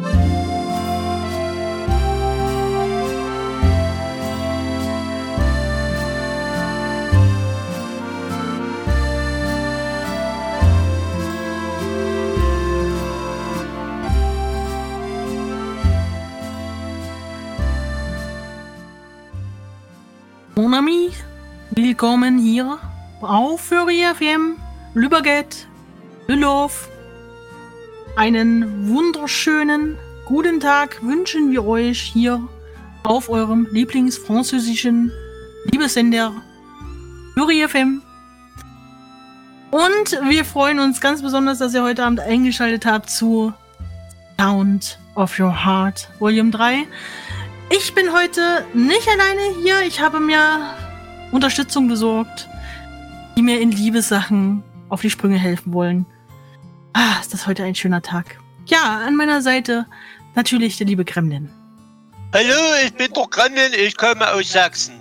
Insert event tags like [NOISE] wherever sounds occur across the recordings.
Mon willkommen hier auf Fury FM Lüberget, Lülow. Einen wunderschönen guten Tag wünschen wir euch hier auf eurem Lieblingsfranzösischen Liebessender Fury FM. Und wir freuen uns ganz besonders, dass ihr heute Abend eingeschaltet habt zu Sound of Your Heart Volume 3. Ich bin heute nicht alleine hier. Ich habe mir Unterstützung besorgt, die mir in Liebessachen auf die Sprünge helfen wollen. Ah, ist das heute ein schöner Tag. Ja, an meiner Seite natürlich der liebe Gremlin. Hallo, ich bin doch Gremlin, ich komme aus Sachsen.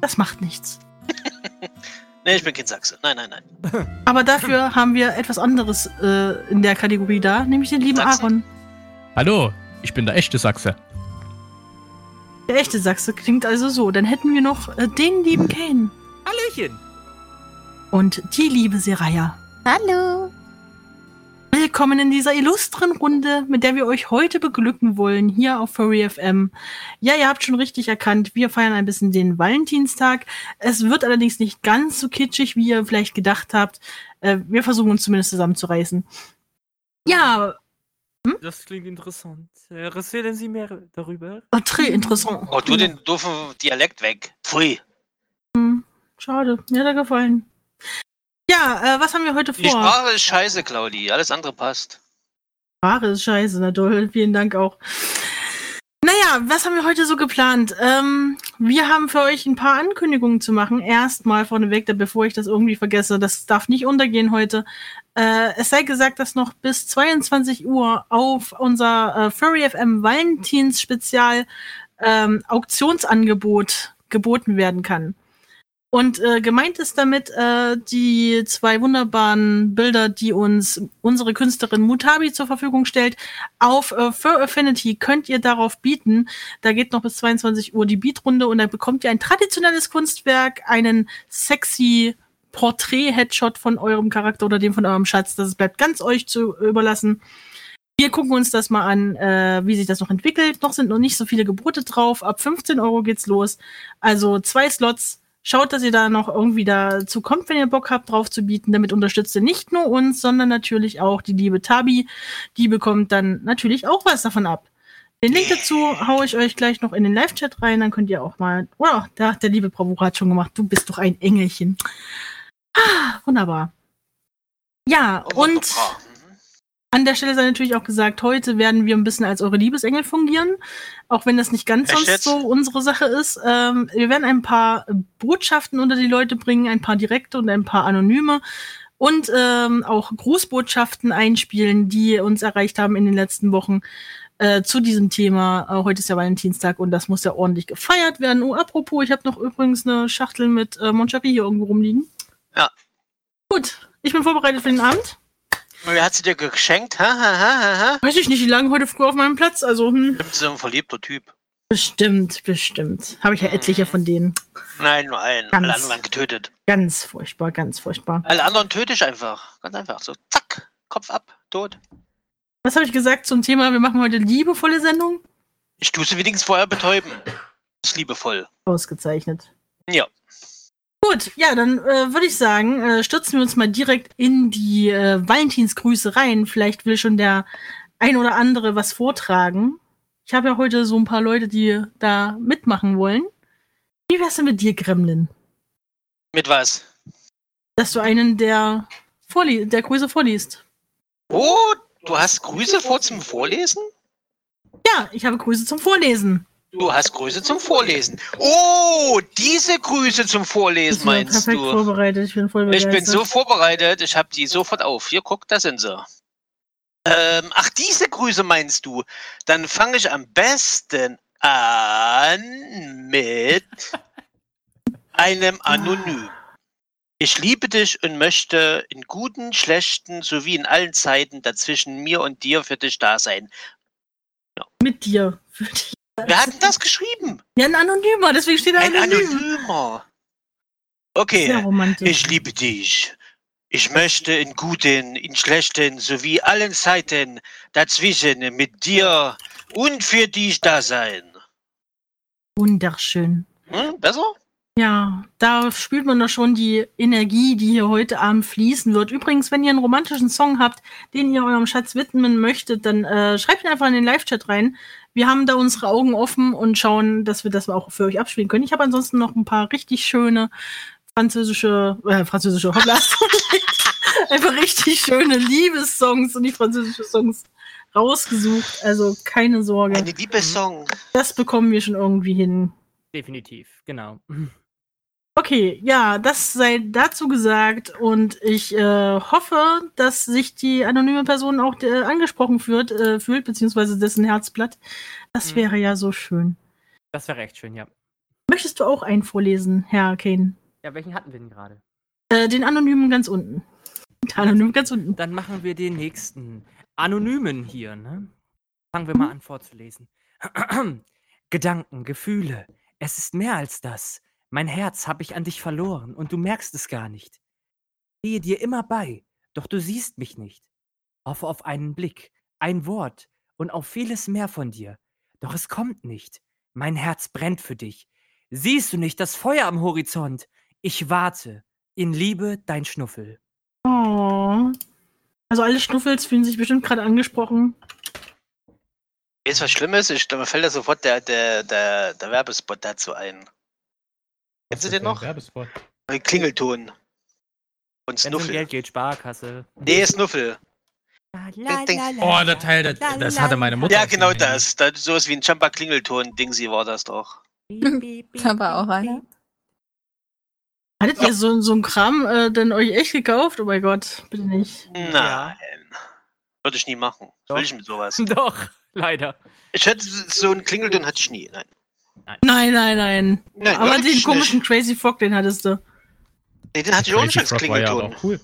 Das macht nichts. [LAUGHS] nee, ich bin kein Sachse. Nein, nein, nein. [LAUGHS] Aber dafür haben wir etwas anderes äh, in der Kategorie da, nämlich den lieben Sachsen. Aaron. Hallo, ich bin der echte Sachse. Der echte Sachse klingt also so. Dann hätten wir noch äh, den lieben Kane Hallöchen. und die liebe Seraya. Hallo. Willkommen in dieser illustren Runde, mit der wir euch heute beglücken wollen, hier auf Furry FM. Ja, ihr habt schon richtig erkannt, wir feiern ein bisschen den Valentinstag. Es wird allerdings nicht ganz so kitschig, wie ihr vielleicht gedacht habt. Äh, wir versuchen uns zumindest zusammenzureißen. Ja, Das klingt interessant. Äh, Erzählen Sie mehr darüber. äh, très interessant. Oh, tu den doofen Dialekt weg. Pfui. Schade, mir hat er gefallen. Ja, äh, was haben wir heute Die vor? Sprache ist scheiße, Claudi. Alles andere passt. Sprache ist scheiße, na toll, [LAUGHS] vielen Dank auch. Naja, was haben wir heute so geplant? Ähm, wir haben für euch ein paar Ankündigungen zu machen. Erstmal vorneweg, bevor ich das irgendwie vergesse, das darf nicht untergehen heute. Äh, es sei gesagt, dass noch bis 22 Uhr auf unser äh, Furry FM Valentins Spezial ähm, Auktionsangebot geboten werden kann. Und äh, gemeint ist damit äh, die zwei wunderbaren Bilder, die uns unsere Künstlerin Mutabi zur Verfügung stellt. Auf äh, Fur Affinity könnt ihr darauf bieten. Da geht noch bis 22 Uhr die Beatrunde und da bekommt ihr ein traditionelles Kunstwerk, einen sexy Porträt-Headshot von eurem Charakter oder dem von eurem Schatz. Das bleibt ganz euch zu überlassen. Wir gucken uns das mal an, äh, wie sich das noch entwickelt. Noch sind noch nicht so viele Gebote drauf. Ab 15 Euro geht's los. Also zwei Slots. Schaut, dass ihr da noch irgendwie dazu kommt, wenn ihr Bock habt, drauf zu bieten. Damit unterstützt ihr nicht nur uns, sondern natürlich auch die liebe Tabi. Die bekommt dann natürlich auch was davon ab. Den Link dazu haue ich euch gleich noch in den Live-Chat rein, dann könnt ihr auch mal. Oh, da hat der liebe Bravura hat schon gemacht. Du bist doch ein Engelchen. Ah, wunderbar. Ja, Oh, und. An der Stelle sei natürlich auch gesagt, heute werden wir ein bisschen als eure Liebesengel fungieren, auch wenn das nicht ganz Echt sonst so unsere Sache ist. Ähm, wir werden ein paar Botschaften unter die Leute bringen, ein paar direkte und ein paar anonyme und ähm, auch Grußbotschaften einspielen, die uns erreicht haben in den letzten Wochen äh, zu diesem Thema. Äh, heute ist ja Valentinstag und das muss ja ordentlich gefeiert werden. Oh, apropos, ich habe noch übrigens eine Schachtel mit äh, Monchapi hier irgendwo rumliegen. Ja. Gut, ich bin vorbereitet für den Abend. Wer hat sie dir geschenkt? Ha, ha, ha, ha. Weiß ich nicht, die lagen heute früh auf meinem Platz, also hm. Stimmt, so ein verliebter Typ. Bestimmt, bestimmt. Habe ich ja etliche von denen. Nein, nur einen. Ganz. Alle anderen getötet. Ganz furchtbar, ganz furchtbar. Alle anderen töte ich einfach. Ganz einfach. So, zack. Kopf ab. Tot. Was habe ich gesagt zum Thema? Wir machen heute liebevolle Sendung. Ich tue sie wenigstens vorher betäuben. Das ist liebevoll. Ausgezeichnet. Ja. Gut, ja, dann äh, würde ich sagen, äh, stürzen wir uns mal direkt in die äh, Valentinsgrüße rein. Vielleicht will schon der ein oder andere was vortragen. Ich habe ja heute so ein paar Leute, die da mitmachen wollen. Wie wär's denn mit dir, Gremlin? Mit was? Dass du einen der, vorlie der Grüße vorliest. Oh, du hast Grüße vor zum Vorlesen? Ja, ich habe Grüße zum Vorlesen. Du hast Grüße zum Vorlesen. Oh, diese Grüße zum Vorlesen Ich meinst perfekt du? vorbereitet. Ich bin voll Ich begeistert. bin so vorbereitet, ich habe die sofort auf. Hier, guck, da sind sie. Ähm, ach, diese Grüße meinst du? Dann fange ich am besten an mit [LAUGHS] einem Anonym. Ich liebe dich und möchte in guten, schlechten sowie in allen Zeiten dazwischen mir und dir für dich da sein. Mit dir. Für dich. Wer hat denn das geschrieben? Ja, ein Anonymer, deswegen steht da Ein anonym. Anonymer. Okay, ich liebe dich. Ich möchte in guten, in schlechten sowie allen Zeiten dazwischen mit dir und für dich da sein. Wunderschön. Hm, besser? Ja, da spürt man doch schon die Energie, die hier heute Abend fließen wird. Übrigens, wenn ihr einen romantischen Song habt, den ihr eurem Schatz widmen möchtet, dann äh, schreibt ihn einfach in den Live-Chat rein. Wir haben da unsere Augen offen und schauen, dass wir das auch für euch abspielen können. Ich habe ansonsten noch ein paar richtig schöne französische, äh, französische, hoppla, [LAUGHS] einfach richtig schöne Liebessongs und die französische Songs rausgesucht. Also keine Sorge, Eine Liebessong. das bekommen wir schon irgendwie hin. Definitiv, genau. Okay, ja, das sei dazu gesagt und ich äh, hoffe, dass sich die anonyme Person auch äh, angesprochen fühlt, äh, fühlt, beziehungsweise dessen Herzblatt. Das Mhm. wäre ja so schön. Das wäre echt schön, ja. Möchtest du auch einen vorlesen, Herr Kane? Ja, welchen hatten wir denn gerade? Äh, den anonymen ganz unten. Der anonym ganz unten. Dann machen wir den nächsten. Anonymen hier, ne? Fangen wir mal an vorzulesen. [CLEARS THROAT] Gedanken, Gefühle. Es ist mehr als das. Mein Herz habe ich an dich verloren und du merkst es gar nicht. Ich stehe dir immer bei, doch du siehst mich nicht. Hoffe auf einen Blick, ein Wort und auf vieles mehr von dir. Doch es kommt nicht. Mein Herz brennt für dich. Siehst du nicht das Feuer am Horizont? Ich warte. In Liebe, dein Schnuffel. Oh. Also alle Schnuffels fühlen sich bestimmt gerade angesprochen. Du, was Schlimmes? Ich, mir fällt da sofort der, der, der, der Werbespot dazu ein. Kennst du den noch? Werbespot. Ein Klingelton. Und Wenn es um Snuffel. Geld geht, Sparkasse. Nee, Snuffel. Oh, der Teil, das, das hatte meine Mutter. Ja, genau das. das. Sowas wie ein Jumper-Klingelton-Ding, war das doch. [LAUGHS] Da war auch einer. Hattet ihr so, so einen Kram äh, denn euch echt gekauft? Oh mein Gott, bitte nicht. Nein. Würde ich nie machen. Doch. will ich mit sowas? [LAUGHS] Doch, leider. Ich hätte so einen Klingelton hatte ich nie. Nein. Nein, nein, nein. Nein, Aber den komischen nicht. Crazy Frog, den hattest du. Nee, den hatte ich auch nicht als ja Klingelton. auch cool.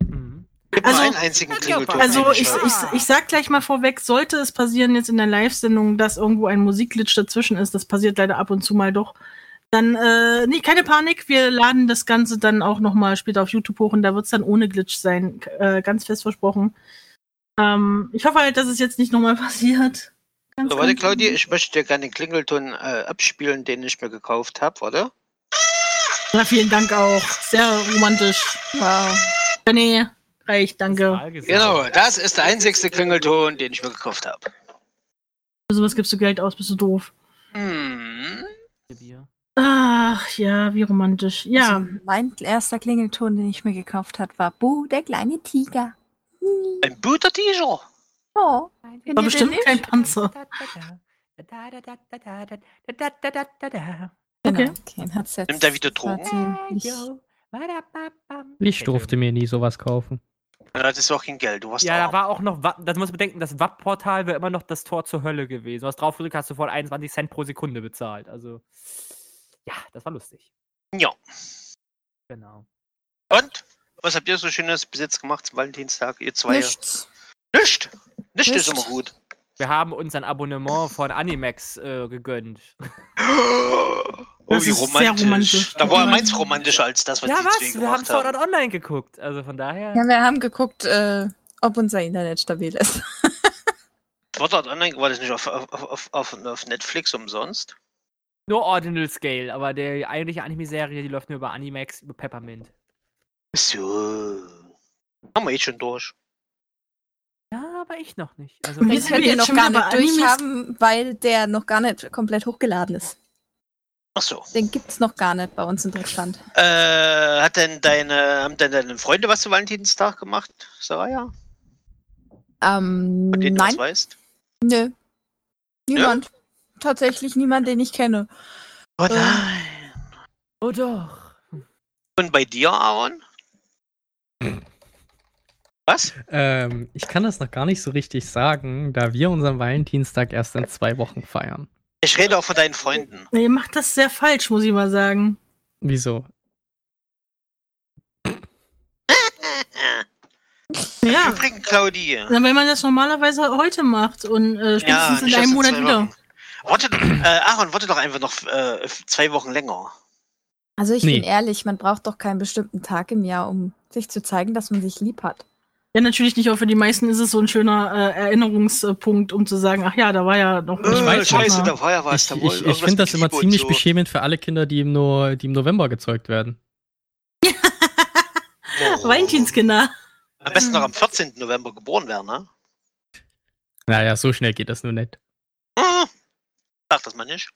Mhm. Also- nur einen einzigen Klingelton. Also ich, ich, ich sag gleich mal vorweg, sollte es passieren jetzt in der Live-Sendung, dass irgendwo ein Musikglitch dazwischen ist, das passiert leider ab und zu mal doch, dann, äh, nee, keine Panik, wir laden das Ganze dann auch nochmal später auf YouTube hoch und da wird es dann ohne Glitch sein, äh, ganz fest versprochen. Ähm, ich hoffe halt, dass es jetzt nicht nochmal [LAUGHS] passiert. Ganz, So, warte, Claudia, ich möchte dir gerne den Klingelton äh, abspielen, den ich mir gekauft habe, oder? Na, vielen Dank auch. Sehr romantisch. Wow. Nee, reicht, danke. Genau, das ist der einzigste Klingelton, den ich mir gekauft habe. Für sowas gibst du Geld aus, bist du doof. Hm. Bier. Ach, ja, wie romantisch. Ja. Also mein erster Klingelton, den ich mir gekauft habe, war Bu, der kleine Tiger. Ein Butter-T-Shirt. Oh, War bestimmt kein Panzer. Genau, Okay. okay. Nimmt er wieder Drogen? Ich durfte mir nie sowas kaufen. Du hattest auch kein Geld, du warst Ja, da war auch noch, das muss man bedenken, das WAP-Portal wäre immer noch das Tor zur Hölle gewesen. Du hast drauf gedrückt, hast du voll 21 Cent pro Sekunde bezahlt. Also, ja, das war lustig. Ja. Genau. Und? Was habt ihr so Schönes bis jetzt gemacht zum Valentinstag, ihr zwei? Nichts. Nicht. Nicht ist immer gut. Wir haben uns ein Abonnement von Animax äh, gegönnt. Oh, Das wie ist sehr romantisch. romantisch. Da war meins romantischer als das, was ja, die was? Wir haben Sword Online geguckt. Also von daher. Ja, wir haben geguckt, äh, ob unser Internet stabil ist. [LAUGHS] Sword Art Online war das nicht auf, auf, auf, auf, auf Netflix umsonst? Nur Ordinal Scale, aber der eigentliche Anime-Serie, die läuft nur über Animax, über Peppermint. So. Haben wir eh schon durch. Ja, aber ich noch nicht. Also Wir könnt wir ihr noch gar nicht durchhaben, weil der noch gar nicht komplett hochgeladen ist. Ach so. Den gibt's noch gar nicht bei uns in Deutschland. Äh, hat denn deine, haben denn deine Freunde was zu Valentinstag gemacht, Saraya? Ähm, Von denen du was nein, weißt? nö. Niemand. Tatsächlich niemand, den ich kenne. Oh Ähm. nein. Oh doch. Und bei dir, Aaron? Was? Ähm, ich kann das noch gar nicht so richtig sagen, da wir unseren Valentinstag erst in zwei Wochen feiern. Ich rede auch von deinen Freunden. Ihr macht das sehr falsch, muss ich mal sagen. Wieso? Ja, [LAUGHS] Übrigens, Claudi. na, wenn man das normalerweise heute macht und äh, spätestens in nicht einem Monat wieder. Warte, äh, Aaron, warte doch einfach noch äh, zwei Wochen länger. Also ich Nee. bin ehrlich, man braucht doch keinen bestimmten Tag im Jahr, um sich zu zeigen, dass man sich lieb hat. Ja, natürlich nicht, aber für die meisten ist es so ein schöner äh, Erinnerungspunkt, um zu sagen, ach ja, da war ja noch Äh, weiß Scheiße, Partner. da war ja was. Ich, da ich, ich finde das immer ziemlich so. beschämend für alle Kinder, die im, no die im November gezeugt werden. Oh. Valentinskinder. Am besten noch am 14. November geboren werden, ne? Naja, so schnell geht das nur nicht. Hm. Sag das mal nicht.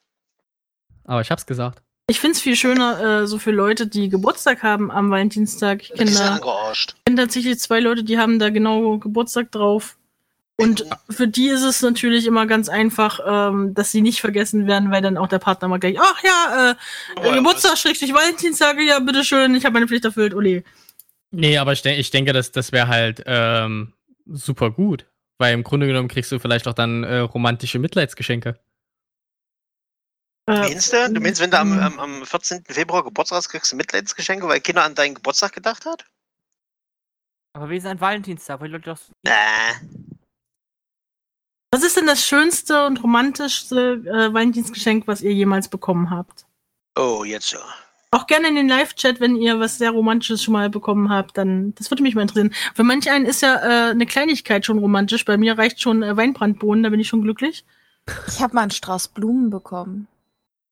Aber ich hab's gesagt. Ich find's viel schöner, äh, so für Leute, die Geburtstag haben am Valentinstag. Ich kenne sind da kenne tatsächlich zwei Leute, die haben da genau Geburtstag drauf. Und für die ist es natürlich immer ganz einfach, ähm, dass sie nicht vergessen werden, weil dann auch der Partner mal gleich, ach ja, äh, Oh, Geburtstag, Schrägstrich, Valentinstag, ja, bitteschön, ich habe meine Pflicht erfüllt, Ole. Nee, aber ich, denk, ich denke, das, das wäre halt ähm, super gut. Weil im Grunde genommen kriegst du vielleicht auch dann äh, romantische Mitleidsgeschenke. Äh, Meinst du? Du meinst, wenn du am, Mhm. am, am 14. Februar Geburtstag hast, kriegst du Mitleidsgeschenke, weil Kinder an deinen Geburtstag gedacht hat? Aber wie ist ein Valentinstag? Weil die Leute doch Äh. was ist denn das schönste und romantischste äh, Valentinsgeschenk, was ihr jemals bekommen habt? Oh, jetzt so. Auch gerne in den Live-Chat, wenn ihr was sehr Romantisches schon mal bekommen habt, dann, das würde mich mal interessieren. Für manch einen ist ja äh, eine Kleinigkeit schon romantisch. Bei mir reicht schon äh, Weinbrandbohnen, da bin ich schon glücklich. Ich habe mal einen Strauß Blumen bekommen.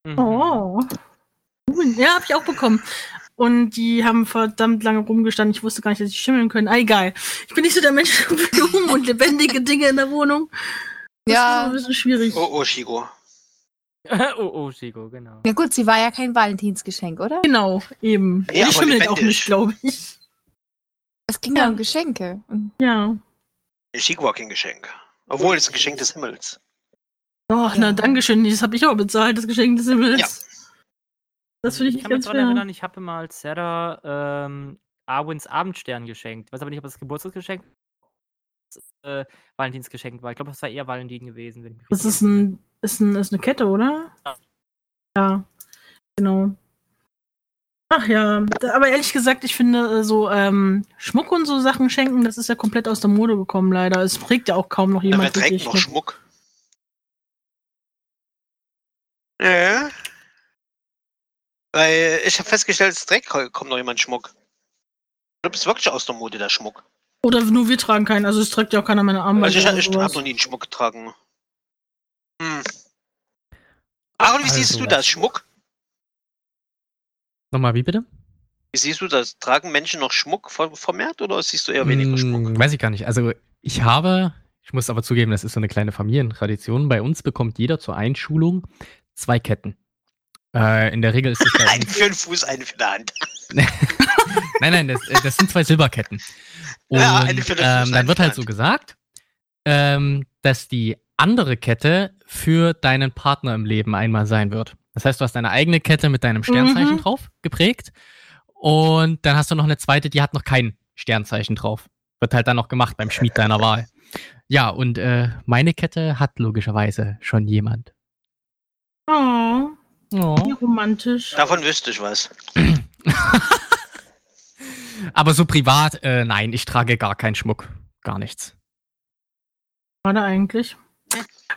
Mhm. Oh. Ja, habe ich auch bekommen. Und die haben verdammt lange rumgestanden. Ich wusste gar nicht, dass sie schimmeln können. Ah, egal. Ich bin nicht so der Mensch für Blumen und lebendige Dinge in der Wohnung. Das ist Ja. ein bisschen schwierig. Oh, oh, Shigo. [LAUGHS] oh, oh, Chico, genau. Ja gut, sie war ja kein Valentinsgeschenk, oder? Genau, eben. Ja, die aber schimmelt auch nicht, glaube ich. Es ging ja um Geschenke. Ja. Shigo war kein Geschenk. Obwohl, es ist ein Geschenk des Himmels. Ach, na, Ja. Dankeschön. Das habe ich auch bezahlt, das Geschenk des Himmels. Ja. Das finde ich Ich nicht kann mich ganz daran fair. erinnern, ich habe mal Sarah ähm, Arwins Abendstern geschenkt. Weiß aber nicht, ob das Geburtstagsgeschenk äh, Valentinsgeschenk war. Ich glaube, das war eher Valentin gewesen. Ich Das ist, ein, ist, ein, ist eine Kette, oder? Ja. Ja, genau. Ach ja, aber ehrlich gesagt, ich finde äh, so ähm, Schmuck und so Sachen schenken, das ist ja komplett aus der Mode gekommen, leider. Es trägt ja auch kaum noch Na, wer jemand trägt noch Schmuck. Schmuck? Ja. Weil ich habe festgestellt, es trägt kaum noch jemand Schmuck. Ich glaube, es ist wirklich aus der Mode, der Schmuck. Oder nur wir tragen keinen, also es trägt ja auch keiner meine Armband. Also ich, ich habe noch nie einen Schmuck getragen. Hm. Aaron, wie siehst Also- du das? Schmuck? Nochmal, wie bitte? Wie siehst du das? Tragen Menschen noch Schmuck ver- vermehrt oder siehst du eher weniger Mm, Schmuck? Weiß ich gar nicht. Also ich habe, ich muss aber zugeben, das ist so eine kleine Familientradition. Bei uns bekommt jeder zur Einschulung zwei Ketten. Äh, in der Regel ist es [LAUGHS] uns. für den Fuß, einen für die Hand. [LAUGHS] nein, nein, das, äh, das sind zwei Silberketten. [LAUGHS] Und Ja, eine für den Fuß, ähm, eine dann wird halt so gesagt, ähm, dass die andere Kette für deinen Partner im Leben einmal sein wird. Das heißt, du hast deine eigene Kette mit deinem Sternzeichen Mhm. drauf geprägt. Und dann hast du noch eine zweite, die hat noch kein Sternzeichen drauf. Wird halt dann noch gemacht beim Schmied deiner Wahl. Ja, und äh, meine Kette hat logischerweise schon jemand. Oh, wie romantisch. Davon wüsste ich was. [LAUGHS] Aber so privat, äh, nein, ich trage gar keinen Schmuck. Gar nichts. Schade eigentlich.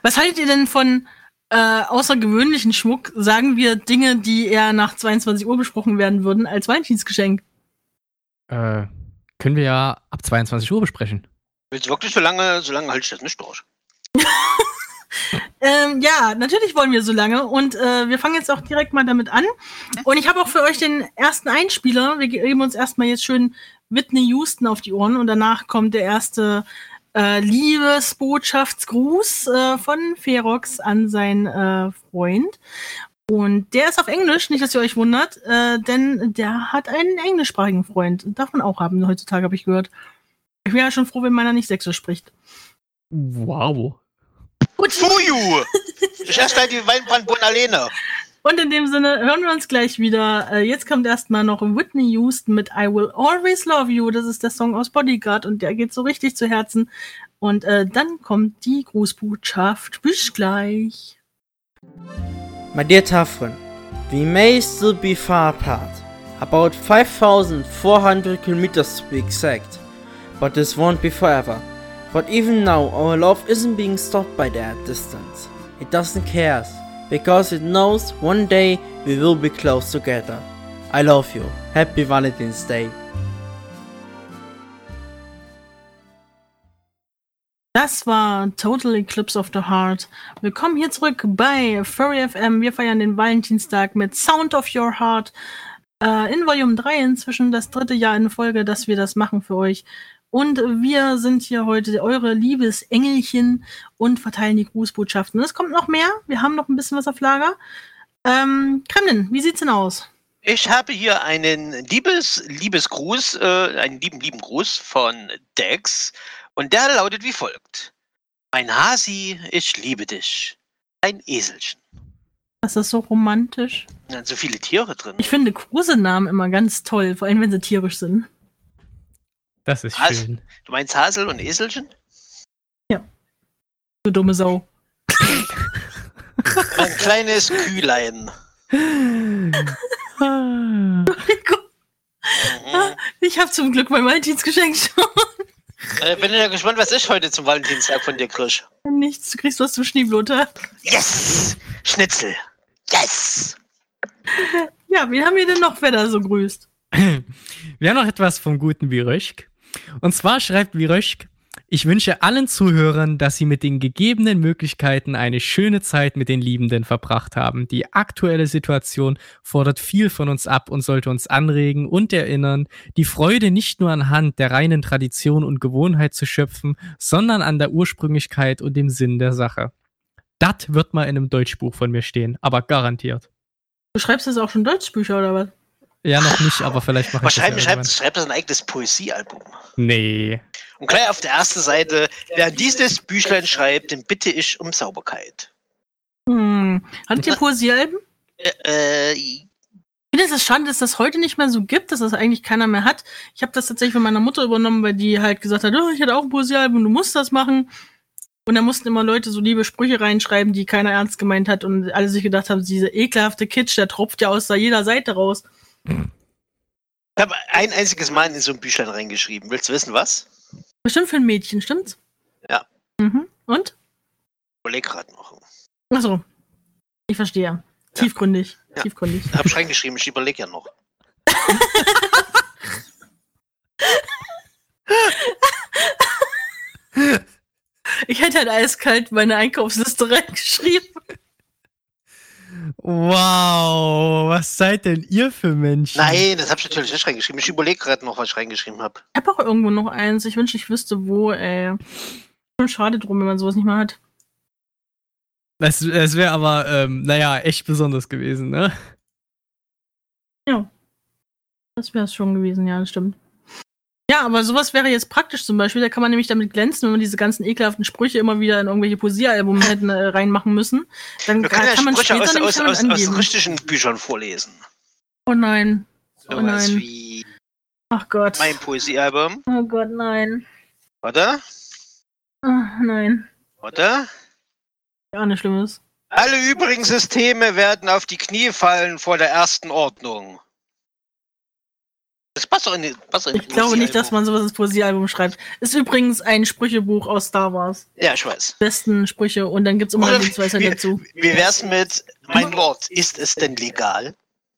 Was haltet ihr denn von äh, außergewöhnlichen Schmuck? Sagen wir Dinge, die eher nach 22 Uhr besprochen werden würden, als Valentinsgeschenk? Äh, können wir ja ab 22 Uhr besprechen. Willst du wirklich so lange, so lange halte ich das nicht durch? [LAUGHS] Ähm, ja, natürlich wollen wir so lange und äh, wir fangen jetzt auch direkt mal damit an. Und ich habe auch für euch den ersten Einspieler. Wir geben uns erstmal jetzt schön Whitney Houston auf die Ohren und danach kommt der erste äh, Liebesbotschaftsgruß äh, von Ferox an seinen äh, Freund. Und der ist auf Englisch, nicht, dass ihr euch wundert, äh, denn der hat einen englischsprachigen Freund. Darf man auch haben heutzutage, habe ich gehört. Ich wäre ja schon froh, wenn meiner nicht Sächsisch spricht. Wow. Gut, Fuju! [LAUGHS] Ich esse gleich die Weinbrandbohnen alleine. Und in dem Sinne hören wir uns gleich wieder. Äh, jetzt kommt erstmal noch Whitney Houston mit I Will Always Love You. Das ist der Song aus Bodyguard und der geht so richtig zu Herzen. Und äh, dann kommt die Grußbotschaft. Bis gleich. My dear Tafren, we may still be far apart, about 5,400 kilometers to be exact, but this won't be forever. But even now, our love isn't being stopped by that distance. It doesn't care, because it knows one day we will be close together. I love you. Happy Valentine's Day. Das war Total Eclipse of the Heart. Willkommen hier zurück bei Furry FM. Wir feiern den Valentinstag mit Sound of Your Heart. Äh, in Volume 3 inzwischen das dritte Jahr in Folge, dass wir das machen für euch. Und wir sind hier heute eure Liebesengelchen und verteilen die Grußbotschaften. Es kommt noch mehr. Wir haben noch ein bisschen was auf Lager. Ähm, Kremlin, wie sieht's denn aus? Ich habe hier einen Liebes, Liebesgruß, äh, einen lieben, lieben Gruß von Dex. Und der lautet wie folgt. Mein Hasi, ich liebe dich. Ein Eselchen. Das ist so romantisch. Da sind so viele Tiere drin. Ich finde Kosenamen immer ganz toll, vor allem wenn sie tierisch sind. Das ist Was? schön. Du meinst Hasel und Eselchen? Du dumme Sau. Ein kleines Kühlein. [LAUGHS] Ich habe zum Glück mein Valentinsgeschenk schon. Äh, bin ja gespannt, was ich heute zum Valentinstag von dir krieg. Nichts, du kriegst was zum Schneeblotter. Yes! Schnitzel. Yes! Ja, wen haben wir denn noch, wer da so grüßt? Wir haben noch etwas vom guten Viröschk. Und zwar schreibt Viröschk, ich wünsche allen Zuhörern, dass sie mit den gegebenen Möglichkeiten eine schöne Zeit mit den Liebenden verbracht haben. Die aktuelle Situation fordert viel von uns ab und sollte uns anregen und erinnern, die Freude nicht nur anhand der reinen Tradition und Gewohnheit zu schöpfen, sondern an der Ursprünglichkeit und dem Sinn der Sache. Das wird mal in einem Deutschbuch von mir stehen, aber garantiert. Du schreibst jetzt auch schon Deutschbücher oder was? Ja, noch nicht, aber vielleicht mache ich das schreibt, schreibt das ein eigenes Poesiealbum. Nee. Und gleich auf der ersten Seite, wer dieses Büchlein schreibt, den bitte ich um Sauberkeit. Hm. Hattet ihr Poesiealben? Äh, äh, Ich finde es schade, dass das heute nicht mehr so gibt, dass das eigentlich keiner mehr hat. Ich habe das tatsächlich von meiner Mutter übernommen, weil die halt gesagt hat, oh, ich hätte auch ein Poesiealbum, du musst das machen. Und da mussten immer Leute so liebe Sprüche reinschreiben, die keiner ernst gemeint hat und alle sich gedacht haben, diese ekelhafte Kitsch, der tropft ja aus da jeder Seite raus. Ich habe ein einziges Mal in so ein Büchlein reingeschrieben. Willst du wissen, was? Bestimmt für ein Mädchen, stimmt's? Ja. Mhm. Und? Überleg gerade noch. Achso. Ich verstehe. Tiefgründig. Ja. Tiefgründig. Hab ich reingeschrieben, ich überlege ja noch. [LAUGHS] Ich hätte halt eiskalt meine Einkaufsliste [LAUGHS] reingeschrieben. Wow, was seid denn ihr für Menschen? Nein, das habe ich natürlich nicht reingeschrieben. Ich überlege gerade noch, was ich reingeschrieben habe. Ich habe auch irgendwo noch eins. Ich wünschte, ich wüsste wo, ey. Schon schade drum, wenn man sowas nicht mehr hat. Das, das wäre aber, ähm, naja, echt besonders gewesen, ne? Ja. Das wäre es schon gewesen, ja, das stimmt. Ja, aber sowas wäre jetzt praktisch zum Beispiel. Da kann man nämlich damit glänzen, wenn man diese ganzen ekelhaften Sprüche immer wieder in irgendwelche Poesiealbum [LAUGHS] hätten äh, reinmachen müssen. Dann Wir kann, ja kann man Sprüche später aus, nämlich aus, damit aus, aus richtigen Büchern vorlesen. Oh nein. Oh Sowas nein. wie Ach Gott. mein Poesiealbum. Oh Gott, nein. Oder? Ach, nein. Oder? Ja, nichts Schlimmes. Alle übrigen Systeme werden auf die Knie fallen vor der ersten Ordnung. Das passt doch in die, passt in Ich glaube nicht, dass man sowas ins Poesiealbum schreibt. Ist übrigens ein Sprüchebuch aus Star Wars. Ja, ich weiß. Besten Sprüche und dann gibt's immer Oder eine Lebensweisheit dazu. Wie wär's mit, mein Lord, ist es denn legal?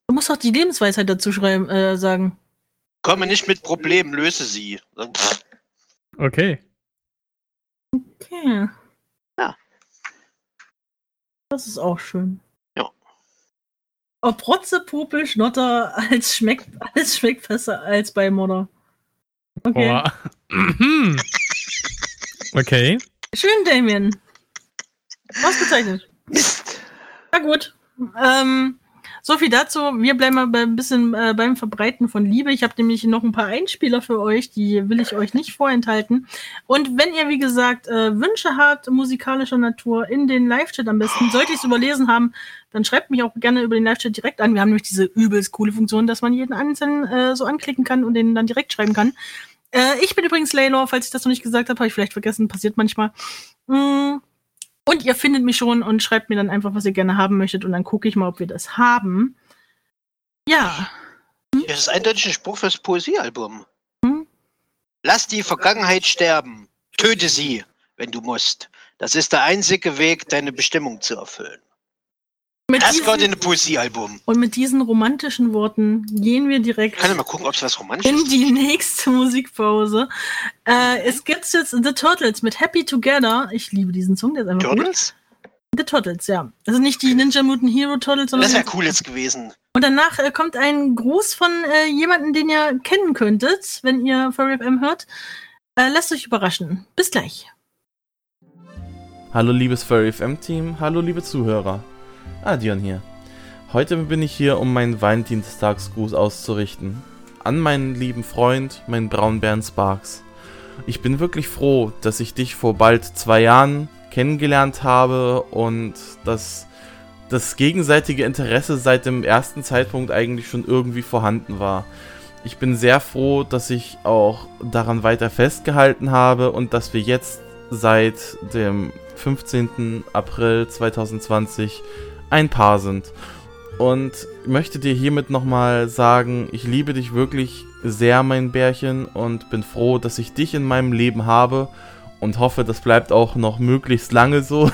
Du musst doch die Lebensweisheit dazu schreiben, äh, sagen. Komme nicht mit Problemen, löse sie. Okay. Okay. Ja. Das ist auch schön. Ob Rotze, Popel, Schnotter, als schmeckt, alles schmeckt besser als bei Modder. Okay. Boah. Mhm. [CLEARS THROAT] okay. Schön, Damien. Ausgezeichnet. Mist. Na gut. Ähm, so viel dazu. Wir bleiben mal ein bisschen äh, beim Verbreiten von Liebe. Ich habe nämlich noch ein paar Einspieler für euch, die will ich euch nicht vorenthalten. Und wenn ihr, wie gesagt, äh, Wünsche habt, musikalischer Natur, in den Live-Chat am besten, sollte ich es überlesen haben, dann schreibt mich auch gerne über den Live-Chat direkt an. Wir haben nämlich diese übelst coole Funktion, dass man jeden einzelnen äh, so anklicken kann und den dann direkt schreiben kann. Äh, ich bin übrigens Laylor, falls ich das noch nicht gesagt habe, habe ich vielleicht vergessen, passiert manchmal. Mm. Und ihr findet mich schon und schreibt mir dann einfach, was ihr gerne haben möchtet und dann gucke ich mal, ob wir das haben. Ja, Das ist eindeutig ein Spruch fürs Poesiealbum. Hm? Lass die Vergangenheit sterben. Töte sie, wenn du musst. Das ist der einzige Weg, deine Bestimmung zu erfüllen. Mit Das gehört in Poesiealbum. und mit diesen romantischen Worten gehen wir direkt Kann ich mal gucken, ob es was romantisches in ist. die nächste Musikpause. Äh, es gibt jetzt The Turtles mit Happy Together. Ich liebe diesen Song, der ist einfach gut. Turtles? The Turtles, ja. Also nicht die Ninja Mutant Hero Turtles, sondern Das wäre cool jetzt gewesen. Und danach äh, kommt ein Gruß von äh, jemanden, den ihr kennen könntet, wenn ihr Furry FM hört. Äh, lasst euch überraschen. Bis gleich. Hallo liebes Furry FM Team, hallo liebe Zuhörer. Adion hier. Heute bin ich hier, um meinen Valentinstagsgruß auszurichten. An meinen lieben Freund, meinen Braunbären Sparks. Ich bin wirklich froh, dass ich dich vor bald zwei Jahren kennengelernt habe und dass das gegenseitige Interesse seit dem ersten Zeitpunkt eigentlich schon irgendwie vorhanden war. Ich bin sehr froh, dass ich auch daran weiter festgehalten habe und dass wir jetzt seit dem 15. April 2020 ein Paar sind. Und möchte dir hiermit nochmal sagen, ich liebe dich wirklich sehr, mein Bärchen, und bin froh, dass ich dich in meinem Leben habe und hoffe, das bleibt auch noch möglichst lange so.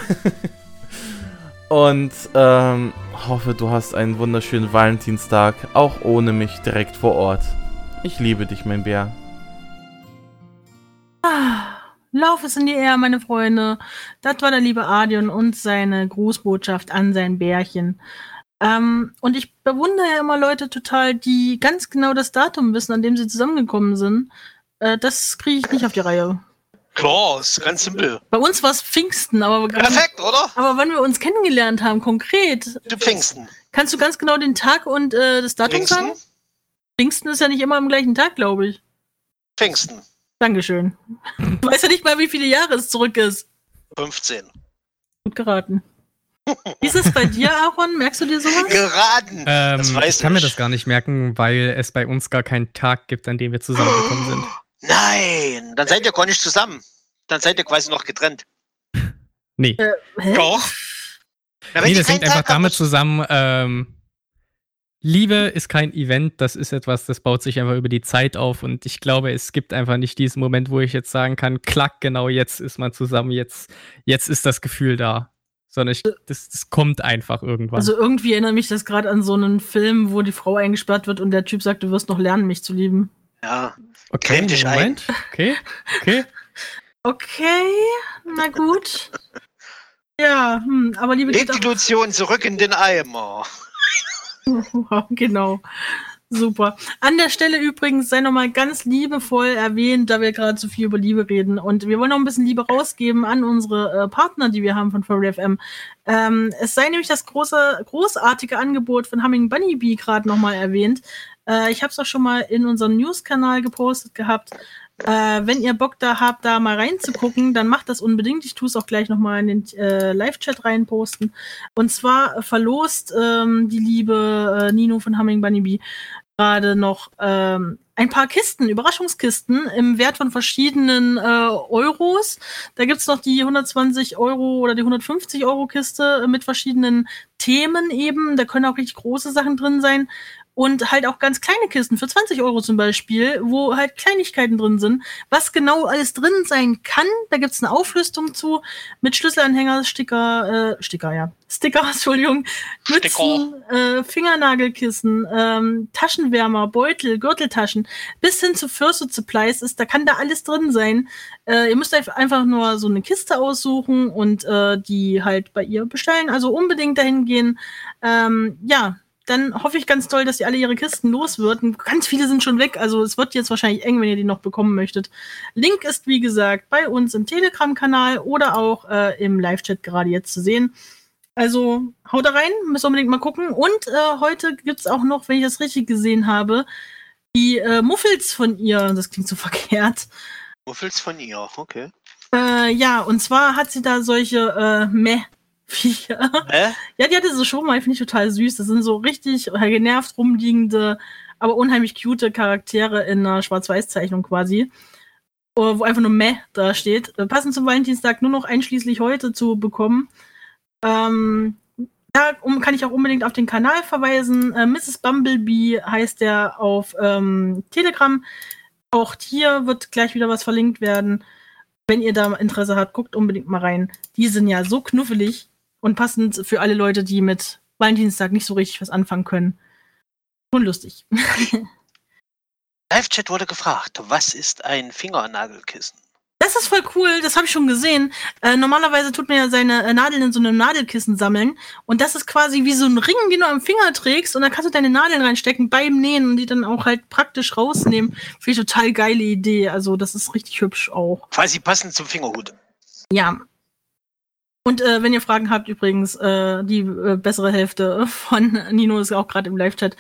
[LAUGHS] und ähm, hoffe, du hast einen wunderschönen Valentinstag, auch ohne mich direkt vor Ort. Ich liebe dich, mein Bär. Ah, Lauf es in die Air, meine Freunde. Das war der liebe Adion und seine Grußbotschaft an sein Bärchen. Ähm, und ich bewundere ja immer Leute total, die ganz genau das Datum wissen, an dem sie zusammengekommen sind. Äh, das kriege ich nicht auf die Reihe. Klar, ist ganz simpel. Bei uns war es Pfingsten, aber, Perfekt, oder? aber wann wir uns kennengelernt haben, konkret, Du Pfingsten. kannst du ganz genau den Tag und äh, das Datum Pfingsten? sagen? Pfingsten ist ja nicht immer am gleichen Tag, glaube ich. Pfingsten. Dankeschön. Du weißt ja nicht mal, wie viele Jahre es zurück ist. 15. Gut geraten. Wie [LAUGHS] ist es bei dir, Aaron? Merkst du dir sowas? Geraden. Ähm, Das weiß ich kann mir ich. das gar nicht merken, weil es bei uns gar keinen Tag gibt, an dem wir zusammengekommen sind. [GASPS] Nein, dann seid ihr gar nicht zusammen. Dann seid ihr quasi noch getrennt. Nee. Äh? Doch. Ja, wenn nee, das hängt einfach damit zusammen, ähm, Liebe ist kein Event, das ist etwas, das baut sich einfach über die Zeit auf und ich glaube, es gibt einfach nicht diesen Moment, wo ich jetzt sagen kann, klack, genau jetzt ist man zusammen, jetzt, jetzt ist das Gefühl da. Sondern ich, das, das kommt einfach irgendwann. Also irgendwie erinnert mich das gerade an so einen Film, wo die Frau eingesperrt wird und der Typ sagt, du wirst noch lernen, mich zu lieben. Ja, okay, dich ein. Moment. Okay, okay. Okay, na gut. Ja, hm, aber liebe leg die Lotion zurück in den Eimer. [LAUGHS] Genau. Super. An der Stelle übrigens sei nochmal ganz liebevoll erwähnt, da wir gerade so viel über Liebe reden. Und wir wollen noch ein bisschen Liebe rausgeben an unsere äh, Partner, die wir haben von Furry FM. Ähm, es sei nämlich das große, großartige Angebot von Humming Bunny Bee gerade nochmal erwähnt. Äh, ich habe es auch schon mal in unserem News-Kanal gepostet gehabt. Äh, wenn ihr Bock da habt, da mal reinzugucken, dann macht das unbedingt. Ich tue es auch gleich nochmal in den äh, Live-Chat reinposten. Und zwar verlost ähm, die liebe äh, Nino von Humming Bunny Bee gerade noch ähm, ein paar Kisten, Überraschungskisten im Wert von verschiedenen äh, Euros. Da gibt's noch die 120 Euro oder die 150 Euro Kiste mit verschiedenen Themen eben. Da können auch richtig große Sachen drin sein. Und halt auch ganz kleine Kisten für 20 Euro zum Beispiel, wo halt Kleinigkeiten drin sind. Was genau alles drin sein kann, da gibt's eine Auflistung zu mit Schlüsselanhänger, Sticker, äh, Sticker, ja. Sticker, [LAUGHS] Entschuldigung, Mützen, äh, Fingernagelkissen, ähm, Taschenwärmer, Beutel, Gürteltaschen, bis hin zu Fursuit Supplies ist, da kann da alles drin sein. Äh, ihr müsst einfach nur so eine Kiste aussuchen und äh, die halt bei ihr bestellen. Also unbedingt dahin gehen. Ähm, ja, dann hoffe ich ganz toll, dass ihr alle ihre Kisten los wird. Und ganz viele sind schon weg. Also es wird jetzt wahrscheinlich eng, wenn ihr die noch bekommen möchtet. Link ist, wie gesagt, bei uns im Telegram-Kanal oder auch äh, im Live-Chat gerade jetzt zu sehen. Also haut da rein, müsst unbedingt mal gucken. Und äh, heute gibt's auch noch, wenn ich das richtig gesehen habe, die äh, Muffels von ihr. Das klingt so [LAUGHS] verkehrt. Muffels von ihr, okay. Äh, ja, und zwar hat sie da solche äh, Meh. Viecher. Hä? Ja, die hatte so schon mal, finde ich total süß. Das sind so richtig äh, genervt rumliegende, aber unheimlich cute Charaktere in einer Schwarz-Weiß-Zeichnung quasi. Äh, Wo einfach nur Meh da steht. Äh, Passend zum Valentinstag nur noch einschließlich heute zu bekommen. Ähm, da kann ich auch unbedingt auf den Kanal verweisen. Äh, Mrs. Bumblebee heißt der auf ähm, Telegram. Auch hier wird gleich wieder was verlinkt werden. Wenn ihr da Interesse habt, guckt unbedingt mal rein. Die sind ja so knuffelig und passend für alle Leute, die mit Valentinstag nicht so richtig was anfangen können. Und lustig. [LAUGHS] Live-Chat wurde gefragt, was ist ein Fingernagelkissen? Das ist voll cool, das habe ich schon gesehen. Äh, normalerweise tut man ja seine äh, Nadeln in so einem Nadelkissen sammeln. Und das ist quasi wie so ein Ring, den du am Finger trägst. Und da kannst du deine Nadeln reinstecken beim Nähen und die dann auch halt praktisch rausnehmen. Finde ich total geile Idee. Also, das ist richtig hübsch auch. Quasi passend zum Fingerhut. Ja. Und äh, wenn ihr Fragen habt, übrigens, äh, die äh, bessere Hälfte von Nino ist auch gerade im Live-Chat.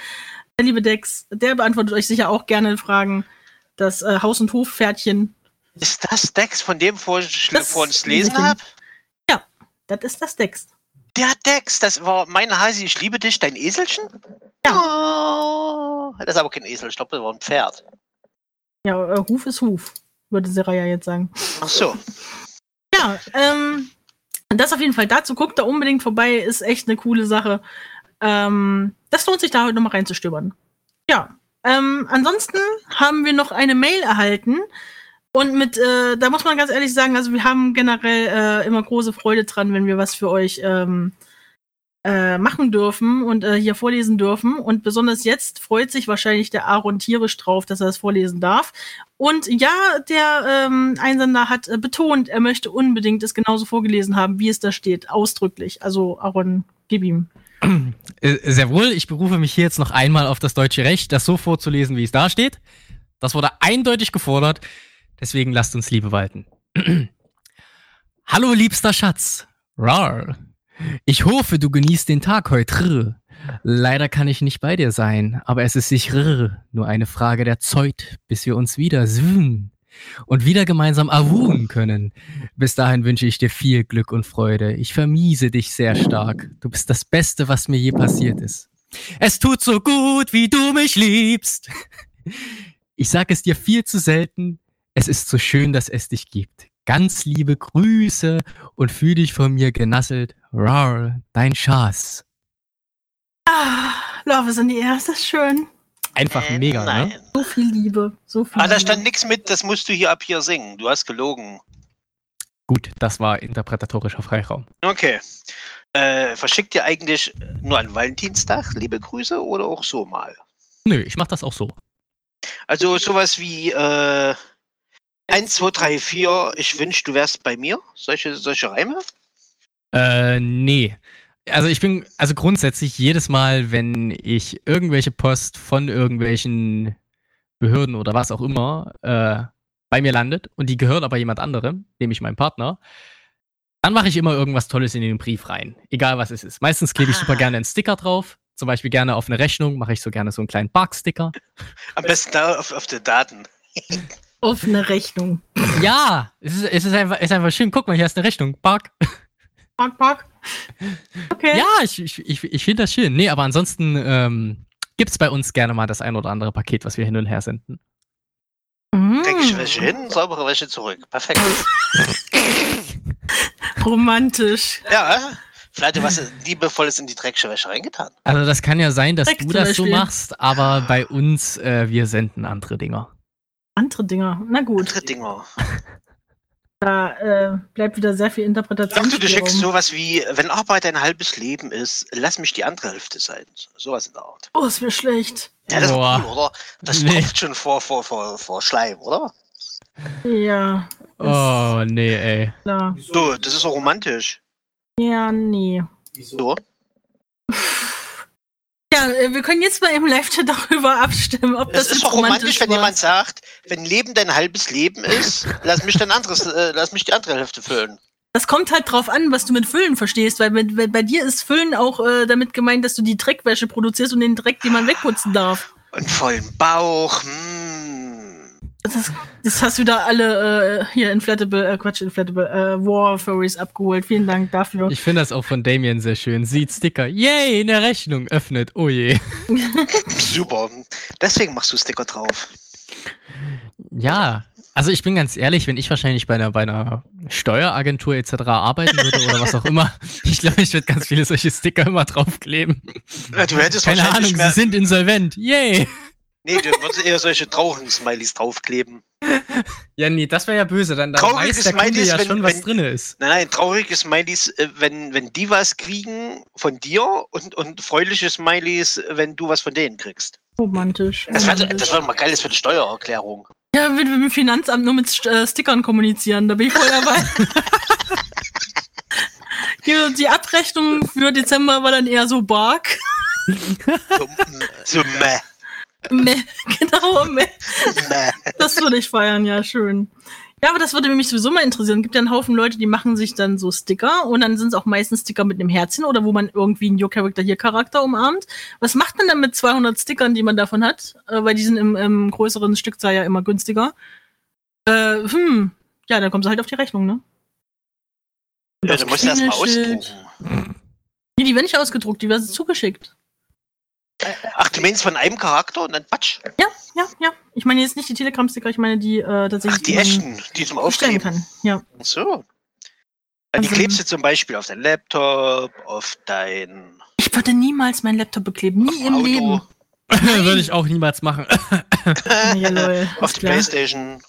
Der liebe Dex, der beantwortet euch sicher auch gerne Fragen. Das äh, Haus- und Hofpferdchen Ist das Dex, von dem vor ich Das vor uns lesen habe? Das ist das Dex. Der Dex, das war mein Hasi, ich liebe dich, dein Eselchen? Ja. Oh, das ist aber kein Esel, ich glaube, das war ein Pferd. Ja, äh, Huf ist Huf, würde Seraya jetzt sagen. Ach so. Ja, ähm, das auf jeden Fall dazu. Guckt da unbedingt vorbei, ist echt eine coole Sache. Ähm, das lohnt sich da heute nochmal reinzustöbern. Ja, ähm, ansonsten haben wir noch eine Mail erhalten. Und mit, äh, da muss man ganz ehrlich sagen, also wir haben generell äh, immer große Freude dran, wenn wir was für euch ähm, äh, machen dürfen und äh, hier vorlesen dürfen. Und besonders jetzt freut sich wahrscheinlich der Aaron tierisch drauf, dass er das vorlesen darf. Und ja, der ähm, Einsender hat äh, betont, er möchte unbedingt es genauso vorgelesen haben, wie es da steht, ausdrücklich. Also Aaron, gib ihm. Äh, Sehr wohl, ich berufe mich hier jetzt noch einmal auf das deutsche Recht, das so vorzulesen, wie es da steht. Das wurde eindeutig gefordert, deswegen lasst uns Liebe walten. [CLEARS THROAT] Hallo, liebster Schatz. Rar. Ich hoffe, du genießt den Tag heute. Leider kann ich nicht bei dir sein, aber es ist sicher nur eine Frage der Zeit, bis wir uns wieder und wieder gemeinsam awuhen können. Bis dahin wünsche ich dir viel Glück und Freude. Ich vermiese dich sehr stark. Du bist das Beste, was mir je passiert ist. Es tut so gut, wie du mich liebst. Ich sag es dir viel zu selten. Es ist so schön, dass es dich gibt. Ganz liebe Grüße und fühl dich von mir genasselt. Rar, dein Schatz. Ah, Love is in the air, ist das schön. Einfach Äh, mega, nein. ne? So viel Liebe, so viel Ah, da stand nichts mit, das musst du hier ab hier singen. Du hast gelogen. Gut, das war interpretatorischer Freiraum. Okay. Äh, verschickt ihr eigentlich nur an Valentinstag liebe Grüße oder auch so mal? Nö, ich mach das auch so. Also sowas wie äh, 1, 2, 3, 4, ich wünsche, du wärst bei mir. Solche, solche Reime? Äh, nee. Also ich bin, also grundsätzlich jedes Mal, wenn ich irgendwelche Post von irgendwelchen Behörden oder was auch immer äh, bei mir landet und die gehört aber jemand anderem, nämlich meinem Partner, dann mache ich immer irgendwas Tolles in den Brief rein. Egal was es ist. Meistens klebe ich super Ah. gerne einen Sticker drauf. Zum Beispiel gerne auf eine Rechnung mache ich so gerne so einen kleinen Bark-Sticker. Am besten da auf, auf die Daten. Offene Rechnung. Ja, es ist, es ist, einfach, es ist einfach schön. Guck mal, hier ist eine Rechnung. Bark. Park, park. Okay. Ja, ich, ich, ich, ich finde das schön. Nee, aber ansonsten ähm, gibt es bei uns gerne mal das ein oder andere Paket, was wir hin und her senden. Mm, Dreckige Wäsche hin, saubere Wäsche zurück. Perfekt. [LAUGHS] romantisch. ja, vielleicht was Liebevolles in die dreckige Wäsche reingetan. Also das kann ja sein, dass Dreck du das so machst, aber bei uns, äh, wir senden andere Dinger. Andere Dinger. Na gut, Andere Dinger. Da äh, bleibt wieder sehr viel Interpretation. Dachte, du schickst sowas wie, wenn Arbeit ein halbes Leben ist, lass mich die andere Hälfte sein. Sowas in der Art. Oh, ist mir schlecht. Ja, das ist Boah. cool, oder? Das Nee. tropft schon vor, vor, vor, vor Schleim, oder? Ja, Oh, nee, ey. klar. So, das ist so romantisch. Ja, nee. So. Äh, wir können jetzt mal im Live-Chat darüber abstimmen, ob Das das, ist doch romantisch, wenn war. jemand sagt, wenn Leben dein halbes Leben ist, lass mich dein anderes, äh, lass mich die andere Hälfte füllen. Das kommt halt drauf an, was du mit Füllen verstehst, weil bei, bei, dir ist Füllen auch äh, damit gemeint, dass du die Dreckwäsche produzierst und den Dreck, den man wegputzen darf. Und vollen Bauch. Mm. Das, das hast du da alle äh, hier Inflatable, äh, Quatsch, Inflatable, äh, War Furries abgeholt. Vielen Dank dafür. Ich finde das auch von Damien sehr schön. Sieht Sticker. Yay, in der Rechnung. Öffnet. Oh je. [LAUGHS] Super. Deswegen machst du Sticker drauf. Ja. Also ich bin ganz ehrlich, wenn ich wahrscheinlich bei einer, bei einer Steueragentur etc. arbeiten würde oder was auch immer, [LAUGHS] ich glaube, ich würde ganz viele solche Sticker immer draufkleben. Ja, du hättest Keine wahrscheinlich Ahnung, mehr, sie sind insolvent. Yay. Nee, du würdest eher solche traurigen Smileys draufkleben. Ja, nee, das wäre ja böse. Dann, dann Trauriges weiß der Kunde Smileys, ja wenn- schon, was wenn- drin ist. Nein, nein, traurige Smileys, äh, wenn, wenn die was kriegen von dir und, und fröhliche Smileys, wenn du was von denen kriegst. Romantisch. Das wäre romantisch. das wär mal geiles für die Steuererklärung. Ja, wenn wir mit dem Finanzamt nur mit äh, Stickern kommunizieren, da bin ich voll dabei. [LAUGHS] Die, die Abrechnung für Dezember war dann eher so Bark. So, so meh, Meh, [LAUGHS] genau, meh. Das würde ich feiern, ja, schön. Ja, aber das würde mich sowieso mal interessieren. Es gibt ja einen Haufen Leute, die machen sich dann so Sticker und dann sind es auch meistens Sticker mit einem Herzchen oder wo man irgendwie einen Your Character hier Charakter umarmt. Was macht man dann mit 200 Stickern, die man davon hat? Äh, weil die sind im, im größeren Stückzahl ja immer günstiger. Äh, hm, ja, dann kommt sie halt auf die Rechnung, ne? Ja, das du musst erst mal ausdrucken. Nee, die werden nicht ausgedruckt, die werden zugeschickt. Ach, du meinst von einem Charakter und dann Patsch? Ja, ja, ja. Ich meine jetzt nicht die Telegram-Sticker, ich meine die äh, tatsächlich. Ach, die echten, die zum Aufkleben. kann. Ja. Ach So. Ja, die Also- klebst du zum Beispiel auf dein Laptop, auf dein Ich würde niemals meinen Laptop bekleben. Nie im Auto, Leben. [LAUGHS] Würde ich auch niemals machen. [LAUGHS] Ja, lol. auf die klar. Playstation,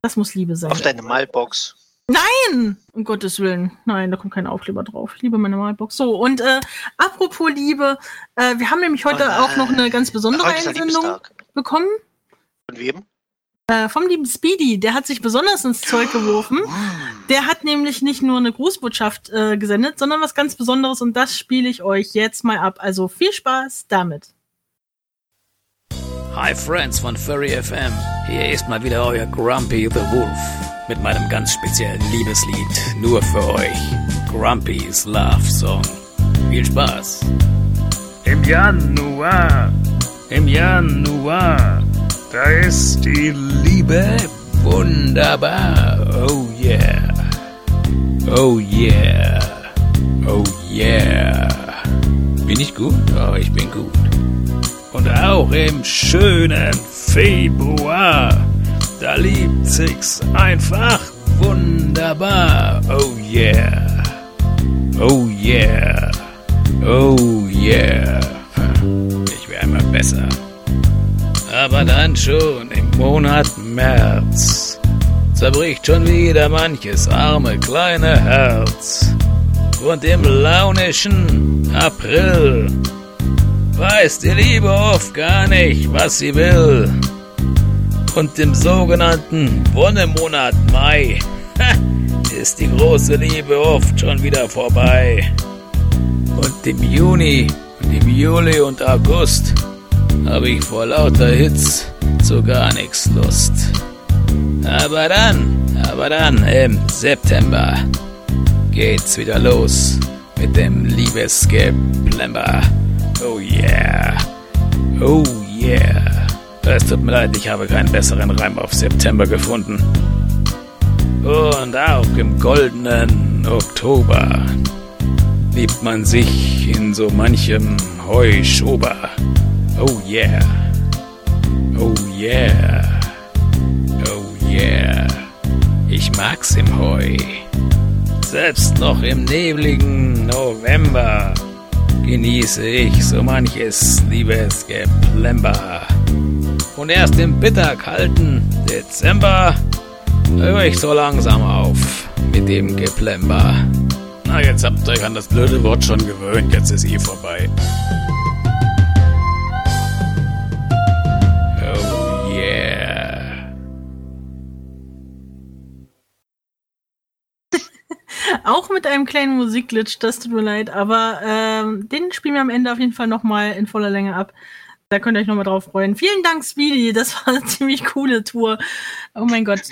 Das muss Liebe sein. auf deine Malbox. Nein! Um Gottes Willen. Nein, da kommt kein Aufkleber drauf. Ich liebe meine Malbox. So, und äh, apropos Liebe, äh, wir haben nämlich heute Oh auch noch eine ganz besondere Einsendung bekommen. Von wem? Äh, vom lieben Speedy. Der hat sich besonders ins Zeug geworfen. Der hat nämlich nicht nur eine Grußbotschaft äh, gesendet, sondern was ganz Besonderes und das spiele ich euch jetzt mal ab. Also viel Spaß damit. Hi Friends von Furry FM. Hier ist mal wieder euer Grumpy the Wolf mit meinem ganz speziellen Liebeslied nur für euch. Grumpys Love Song. Viel Spaß. Im Januar, im Januar, da ist die Liebe wunderbar. Oh yeah. Oh yeah. Oh yeah. Bin ich gut? Oh, ich bin gut. Und auch im schönen Februar, da liebt sich's einfach wunderbar. Oh yeah. Oh yeah. Oh yeah. Ich wäre immer besser. Aber dann schon im Monat März zerbricht schon wieder manches arme kleine Herz. Und im launischen April weiß die Liebe oft gar nicht, was sie will. Und im sogenannten Wonnemonat Mai ist die große Liebe oft schon wieder vorbei. Und im Juni und im Juli und August habe ich vor lauter Hitz zu gar nichts Lust. Aber dann, aber dann im September geht's wieder los mit dem Liebesgeplember. Oh yeah. Oh yeah. Es tut mir leid, ich habe keinen besseren Reim auf September gefunden. Und auch im goldenen Oktober liebt man sich in so manchem Heuschober. Oh yeah. Oh yeah. Oh yeah. Ich mag's im Heu. Selbst noch im nebligen November genieße ich so manches Liebesgeplember. Und erst im bitterkalten Dezember höre ich so langsam auf mit dem Geplember. Na, jetzt habt ihr euch an das blöde Wort schon gewöhnt, jetzt ist eh vorbei. Oh yeah. [LAUGHS] Auch mit einem kleinen Musikglitch, das tut mir leid, aber ähm, den spielen wir am Ende auf jeden Fall nochmal in voller Länge ab. Da könnt ihr euch nochmal drauf freuen. Vielen Dank, Speedy. Das war eine ziemlich coole Tour. Oh mein Gott.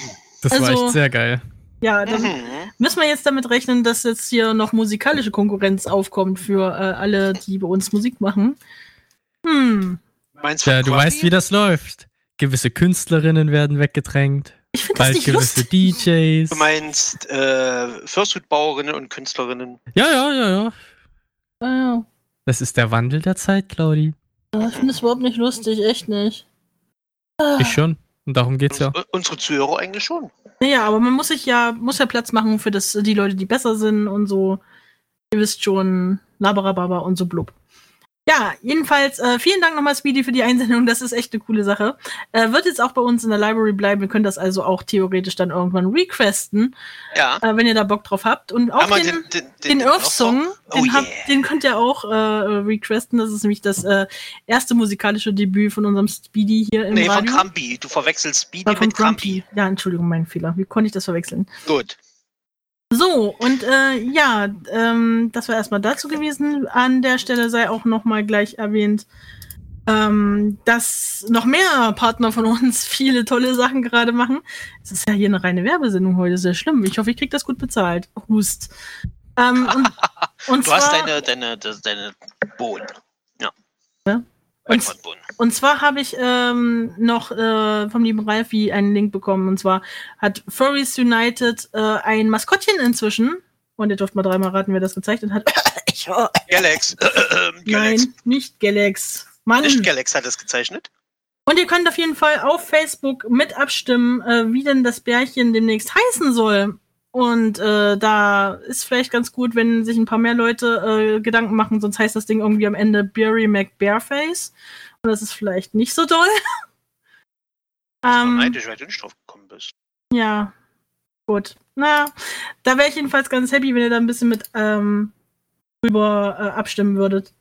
Das war Also- echt sehr geil. Ja, dann Mhm. müssen wir jetzt damit rechnen, dass jetzt hier noch musikalische Konkurrenz aufkommt für äh, alle, die bei uns Musik machen. Hm. Meinst Ja, du weißt, wie das läuft. Gewisse Künstlerinnen werden weggedrängt. Ich finde das Bald nicht gewisse lustig. DJs. Du meinst äh, Fürsthutbauerinnen und Künstlerinnen. Ja, ja, ja, ja. Ah, Das ist der Wandel der Zeit, Claudi. Ja. Ich finde es überhaupt nicht lustig, echt nicht. Ich schon. Und darum geht's ja. Uns- Unsere Zuhörer eigentlich schon. Naja, aber man muss sich ja, muss ja Platz machen für das, die Leute, die besser sind und so. Ihr wisst schon, Labarababa und so blub. Ja, jedenfalls äh, vielen Dank nochmal, Speedy, für die Einsendung. Das ist echt eine coole Sache. Äh, wird jetzt auch bei uns in der Library bleiben. Wir können das also auch theoretisch dann irgendwann requesten, Ja. äh, wenn ihr da Bock drauf habt. Und auch wir den, den, den Earth-Song, Oh den, yeah. den könnt ihr auch äh, requesten. Das ist nämlich das äh, erste musikalische Debüt von unserem Speedy hier im Nee, von Radio. Crumpy. Du verwechselst Speedy von mit Crumpy. Grumpy. Ja, Entschuldigung, mein Fehler. Wie konnte ich das verwechseln? Gut. So, und äh, ja, ähm, das war erstmal dazu gewesen. An der Stelle sei auch nochmal gleich erwähnt, ähm, dass noch mehr Partner von uns [LAUGHS] viele tolle Sachen gerade machen. Es ist ja hier eine reine Werbesendung heute, sehr schlimm. Ich hoffe, ich krieg das gut bezahlt. Hust. Ähm, und, [LAUGHS] und Du zwar, hast deine, deine, deine, deine Bohnen. Und, und zwar habe ich ähm, noch äh, vom lieben Ralfi einen Link bekommen. Und zwar hat Furries United äh, ein Maskottchen inzwischen. Und ihr dürft mal dreimal raten, wer das gezeichnet hat. [LAUGHS] [LAUGHS] Galax. nein, nicht Galax. Mann. Nicht Galax hat es gezeichnet. Und ihr könnt auf jeden Fall auf Facebook mit abstimmen, äh, wie denn das Bärchen demnächst heißen soll. Und äh, da ist vielleicht ganz gut, wenn sich ein paar mehr Leute äh, Gedanken machen, sonst heißt das Ding irgendwie am Ende Barry McBareface. Und das ist vielleicht nicht so doll. ähm, Neidisch, weil du nicht drauf gekommen bist. ja, gut. Na, da wäre ich jedenfalls ganz happy, wenn ihr da ein bisschen mit ähm, drüber äh, abstimmen würdet.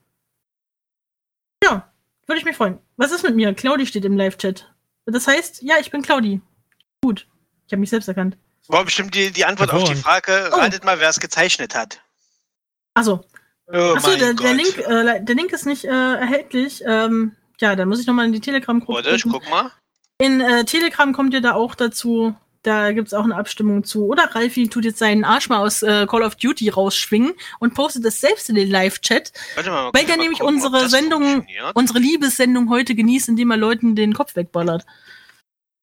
Ja, würde ich mich freuen. Was ist mit mir? Claudi steht im Live-Chat. Das heißt, ja, ich bin Claudi. Gut. Ich habe mich selbst erkannt. War bestimmt die, die Antwort auf die. Frage, Oh. ratet mal, wer es gezeichnet hat. Achso. Oh Achso, der, der, Link, äh, der Link ist nicht äh, erhältlich. Ähm, ja, dann muss ich nochmal in die Telegram-Gruppe. Warte, ich guck mal. In äh, Telegram kommt ihr da auch dazu. Da gibt's auch eine Abstimmung zu. Oder Ralfi tut jetzt seinen Arsch mal aus äh, Call of Duty rausschwingen und postet das selbst in den Live-Chat. Warte mal, Weil mal der nämlich gucken, unsere das Sendung, unsere Liebessendung heute genießt, indem er Leuten den Kopf wegballert.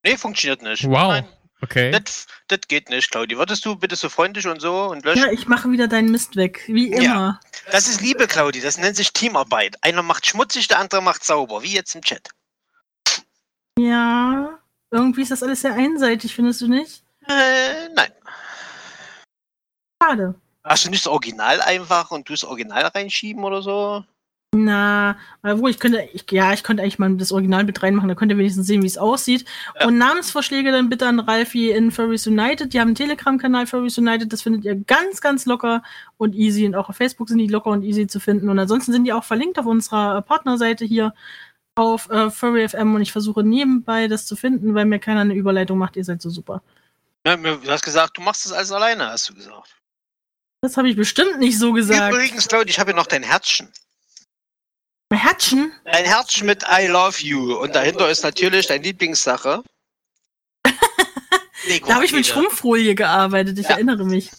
Nee, funktioniert nicht. Wow. Nein, Okay. das, das geht nicht, Claudi. Würdest du bitte so freundlich und so und löschen? Ja, ich mache wieder deinen Mist weg. Wie Ja. immer. Das ist Liebe, Claudi. Das nennt sich Teamarbeit. Einer macht schmutzig, der andere macht sauber. Wie jetzt im Chat. Ja. Irgendwie ist das alles sehr einseitig, findest du nicht? Äh, nein. Schade. Hast du nicht das Original einfach und du das Original reinschieben oder so? Na, wo ich könnte, ich, ja, ich könnte eigentlich mal das Original mit reinmachen, da könnt ihr wenigstens sehen, wie es aussieht. Ja. Und Namensvorschläge dann bitte an Ralfi in Furries United. Die haben einen Telegram-Kanal Furries United, das findet ihr ganz, ganz locker und easy. Und auch auf Facebook sind die locker und easy zu finden. Und ansonsten sind die auch verlinkt auf unserer äh, Partnerseite hier auf äh, Furry FM und ich versuche nebenbei das zu finden, weil mir keiner eine Überleitung macht. Ihr seid so super. Ja, du hast gesagt, du machst das alles alleine, hast du gesagt. Das habe ich bestimmt nicht so gesagt. Übrigens, Claudi, ich habe hier noch dein Herzchen. Mein Herzchen? Dein Herzchen mit I love you. Und dahinter ist natürlich deine Lieblingssache. [LAUGHS] Da habe ich mit Schrumpffolie gearbeitet, ich Ja. erinnere mich.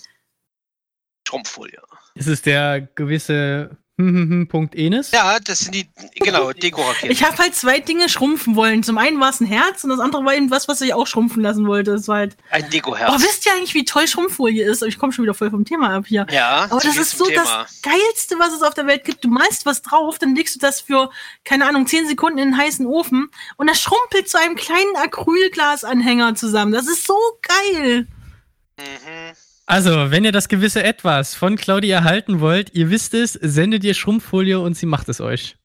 Schrumpffolie. Ist es der gewisse hm, hm, hm, Punkt Enes? Ja, das sind die, genau, Dekoraketen. Ich habe halt zwei Dinge schrumpfen wollen. Zum einen war es ein Herz und das andere war eben was, was ich auch schrumpfen lassen wollte. Das war halt. Ein Oh, Dekoherz. wisst ihr eigentlich, wie toll Schrumpffolie ist? Ich komme schon wieder voll vom Thema ab hier. ja, Aber so das ist so das Geilste, was es auf der Welt gibt. Du malst was drauf, dann legst du das für, keine Ahnung, 10 Sekunden in den heißen Ofen und das schrumpelt zu einem kleinen Acrylglasanhänger zusammen. Das ist so geil. Mhm. Also, wenn ihr das gewisse Etwas von Claudia erhalten wollt, ihr wisst es, sendet ihr Schrumpffolie und sie macht es euch.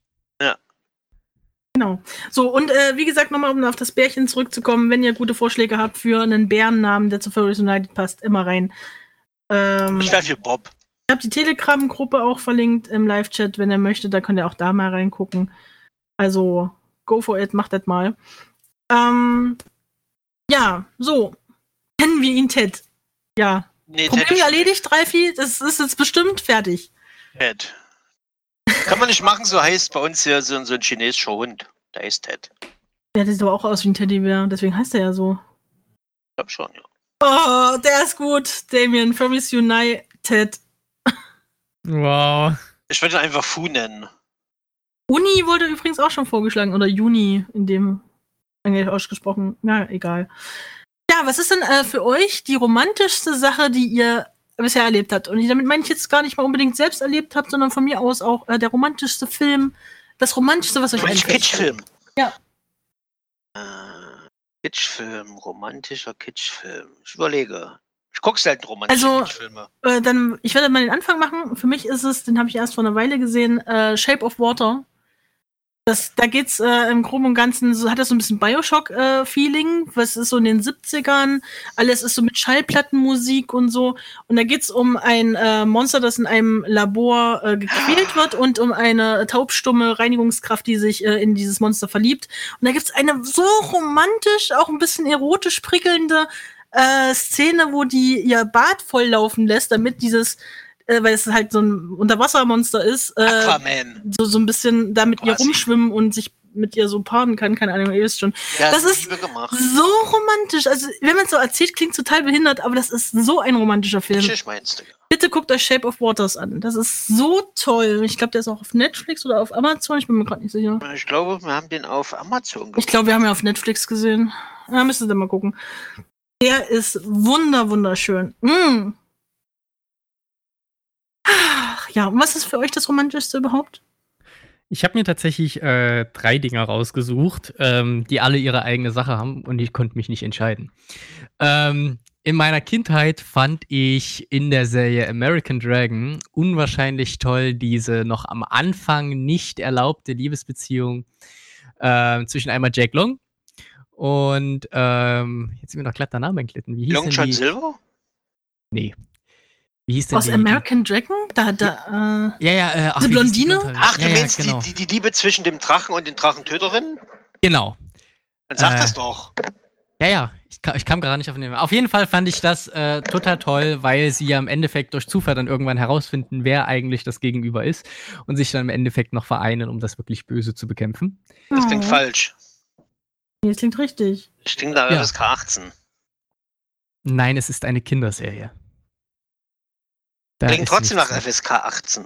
Genau. So, und äh, wie gesagt, nochmal, um auf das Bärchen zurückzukommen, wenn ihr gute Vorschläge habt für einen Bärennamen, der zu Furries United passt, immer rein. Ähm, Ich für Bob. Ich habe die Telegram-Gruppe auch verlinkt im Live-Chat, wenn ihr möchtet, da könnt ihr auch da mal reingucken. Also, go for it, macht das mal. Ähm, ja, so. Nennen wir ihn Ted. Ja. Nee, Problem erledigt, Ralfi. Das ist jetzt bestimmt fertig. Ted. Kann man nicht machen, so heißt bei uns hier so, so ein chinesischer Hund. Der ist Ted. Der sieht aber auch aus wie ein Teddybär, deswegen heißt er ja so. Ich glaub schon, ja. Oh, der ist gut. Damien, Furries United. Wow. Ich würde ihn einfach Fu nennen. Uni wurde übrigens auch schon vorgeschlagen. Oder Juni, in dem eigentlich ausgesprochen. Na, egal. Ja, was ist denn äh, für euch die romantischste Sache, die ihr bisher erlebt habt? Und damit meine ich jetzt gar nicht mal unbedingt selbst erlebt habt, sondern von mir aus auch äh, der romantischste Film, das romantischste, was euch einfällt. Kitschfilm? Ja. Äh, Kitschfilm, romantischer Kitschfilm. Ich überlege. Ich guck selten romantische Also- Filme. Äh, dann, ich werde mal den Anfang machen. Für mich ist es, den habe ich erst vor einer Weile gesehen, äh, Shape of Water. Das, da geht's äh, im Groben und Ganzen, so hat das so ein bisschen Bioshock-Feeling. was ist so in den 70ern? Alles ist so mit Schallplattenmusik und so. Und da geht's um ein äh, Monster, das in einem Labor äh, gequält wird und um eine taubstumme Reinigungskraft, die sich äh, in dieses Monster verliebt. Und da gibt's eine so romantisch, auch ein bisschen erotisch prickelnde äh, Szene, wo die ihr Bad volllaufen lässt, damit dieses, äh, weil es halt so ein Unterwassermonster ist, äh, Aquaman. so, so ein bisschen da mit ihr rumschwimmen und sich mit ihr so paaren kann, keine Ahnung, ihr wisst schon. Ja, das ist. So romantisch. Also, wenn man es so erzählt, klingt total behindert, aber das ist so ein romantischer Film. Tschüss, meinst du? Bitte guckt euch Shape of Waters an. Das ist so toll. Ich glaube, der ist auch auf Netflix oder auf Amazon. Ich bin mir gerade nicht sicher. Ich glaube, wir haben den auf Amazon Ich glaube, wir haben ja auf Netflix gesehen. Ja, müsst ihr mal gucken. Der ist wunder, wunderschön. Mm. Ach, Ja, und was ist für euch das Romantischste überhaupt? Ich habe mir tatsächlich äh, drei Dinger rausgesucht, ähm, die alle ihre eigene Sache haben und ich konnte mich nicht entscheiden. Ähm, in meiner Kindheit fand ich in der Serie American Dragon unwahrscheinlich toll diese noch am Anfang nicht erlaubte Liebesbeziehung ähm, zwischen einmal Jack Long und ähm, jetzt sind mir noch glatt der Name entglitten. Wie hieß Long John? Silver? Nee. Wie hieß denn Aus die? American Dragon? Da, da, Ja, ja, äh, ach, die Blondine? Blonde? Ach, du ja, ja, meinst genau. die, die, die Liebe zwischen dem Drachen und den Drachentöterinnen? Genau. Dann sag Äh, das doch. Ja, ja, ich, ich kam gerade nicht auf den Namen. Auf jeden Fall fand ich das äh, total toll, weil sie ja im Endeffekt durch Zufall dann irgendwann herausfinden, wer eigentlich das Gegenüber ist und sich dann im Endeffekt noch vereinen, um das wirklich Böse zu bekämpfen. Das klingt Oh. falsch. Nee, das klingt richtig. Das klingt nach Ja. FSK 18. Nein, es ist eine Kinderserie. Da Klingt ist trotzdem nach FSK 18.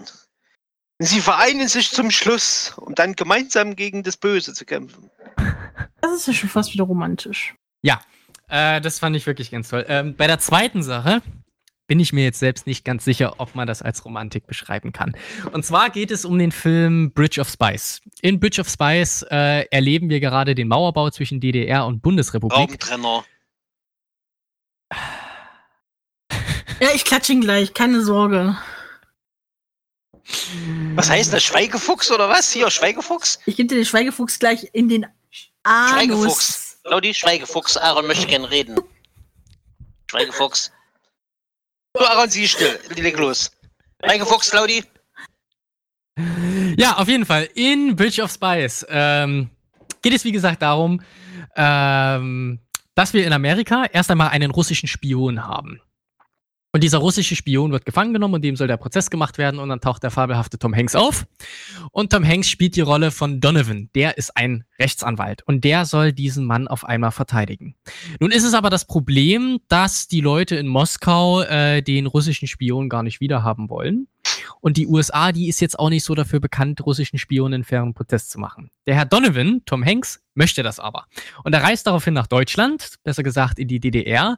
Sie vereinen sich zum Schluss, um dann gemeinsam gegen das Böse zu kämpfen. [LAUGHS] Das ist ja schon fast wieder romantisch. Äh, das fand ich wirklich ganz toll. Ähm, bei der zweiten Sache bin ich mir jetzt selbst nicht ganz sicher, ob man das als Romantik beschreiben kann. Und zwar geht es um den Film Bridge of Spies. In Bridge of Spies äh, erleben wir gerade den Mauerbau zwischen DDR und Bundesrepublik. Raumtrenner. Ja, ich klatsche ihn gleich, keine Sorge. Was heißt das? Schweigefuchs oder was? Hier, Schweigefuchs? Ich gebe dir den Schweigefuchs gleich in den Anus. Schweigefuchs. Claudi, Schweigefuchs. Aaron möchte gern reden. Schweigefuchs. Du, Aaron, sieh still. Leg los. Schweigefuchs, Claudi. Ja, auf jeden Fall. In Bridge of Spies ähm, geht es, wie gesagt, darum, ähm, dass wir in Amerika erst einmal einen russischen Spion haben. Und dieser russische Spion wird gefangen genommen und dem soll der Prozess gemacht werden und dann taucht der fabelhafte Tom Hanks auf. Und Tom Hanks spielt die Rolle von Donovan. Der ist ein Rechtsanwalt und der soll diesen Mann auf einmal verteidigen. Nun ist es aber das Problem, dass die Leute in Moskau äh, den russischen Spion gar nicht wiederhaben wollen. Und die USA, die ist jetzt auch nicht so dafür bekannt, russischen Spionen fairen Protest zu machen. Der Herr Donovan, Tom Hanks, möchte das aber. Und er reist daraufhin nach Deutschland, besser gesagt in die DDR,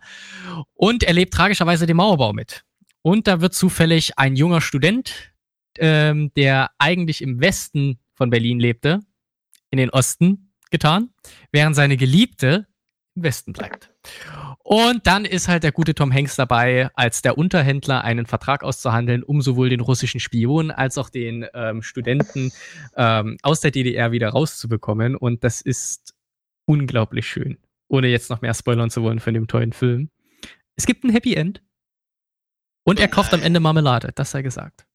und erlebt tragischerweise den Mauerbau mit. Und da wird zufällig ein junger Student, ähm, der eigentlich im Westen von Berlin lebte, in den Osten getan, während seine Geliebte im Westen bleibt. Und dann ist halt der gute Tom Hanks dabei, als der Unterhändler einen Vertrag auszuhandeln, um sowohl den russischen Spion als auch den ähm, Studenten ähm, aus der DDR wieder rauszubekommen. Und das ist unglaublich schön. Ohne jetzt noch mehr spoilern zu wollen von dem tollen Film. Es gibt ein Happy End. Und er kauft am. Ende Marmelade, das sei gesagt.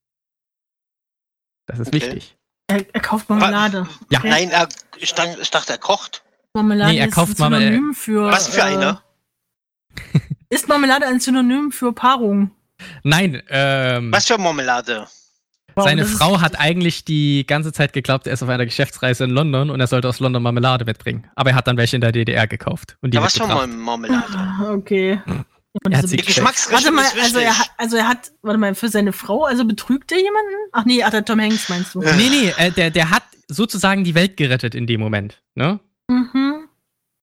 Das ist Okay. wichtig. Er, er kauft Marmelade. Ja. Okay. Nein, er, ich, dachte, ich dachte, er kocht. Marmelade Nee, er ist kauft ein Marmel- Synonym für. Was für äh, eine? [LAUGHS] Ist Marmelade ein Synonym für Paarung? Nein, ähm, Was für Marmelade? Wow, seine ist- Frau hat eigentlich die ganze Zeit geglaubt, er ist auf einer Geschäftsreise in London und er sollte aus London Marmelade mitbringen. Aber er hat dann welche in der DDR gekauft. Und die Ja, was für mitgebracht. Mar Marmelade? [LAUGHS] Okay. Und Er hat sie Warte mal, also er, hat, also er hat, warte mal, für seine Frau, also betrügt er jemanden? Ach nee, ach, der Tom Hanks meinst du. Nee, nee, äh, der, der hat sozusagen die Welt gerettet in dem Moment. Ne? Mhm.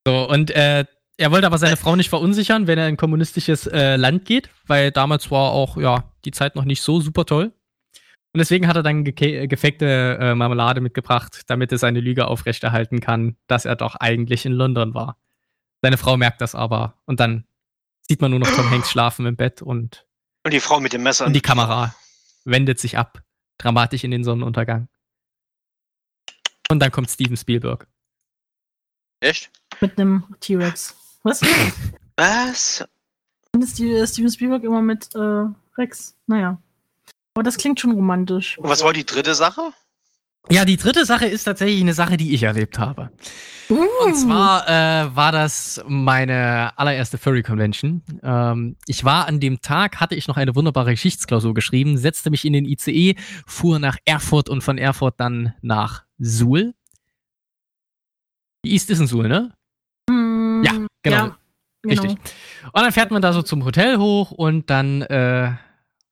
So, und äh, er wollte aber seine Frau nicht verunsichern, wenn er in ein kommunistisches äh, Land geht, weil damals war auch, ja, die Zeit noch nicht so super toll. Und deswegen hat er dann geke- gefakte äh, Marmelade mitgebracht, damit er seine Lüge aufrechterhalten kann, dass er doch eigentlich in London war. Seine Frau merkt das aber und dann sieht man nur noch Tom Hanks schlafen im Bett und, Und die Frau mit dem Messer. und die Kamera wendet sich ab. Dramatisch in den Sonnenuntergang. Und dann kommt Steven Spielberg. Echt? Mit einem T-Rex. Was? Was? Und ist die, Steven Spielberg immer mit äh, Rex? Naja. Aber das klingt schon romantisch. Und was war die dritte Sache? Ja, die dritte Sache ist tatsächlich eine Sache, die ich erlebt habe. Uh. Und zwar äh, war das meine allererste Furry Convention. Ähm, ich war an dem Tag, hatte ich noch eine wunderbare Geschichtsklausur geschrieben, setzte mich in den ICE, fuhr nach Erfurt und von Erfurt dann nach Suhl. Die East ist in Suhl, ne? Genau. Ja, genau. Richtig. Und dann fährt man da so zum Hotel hoch und dann äh,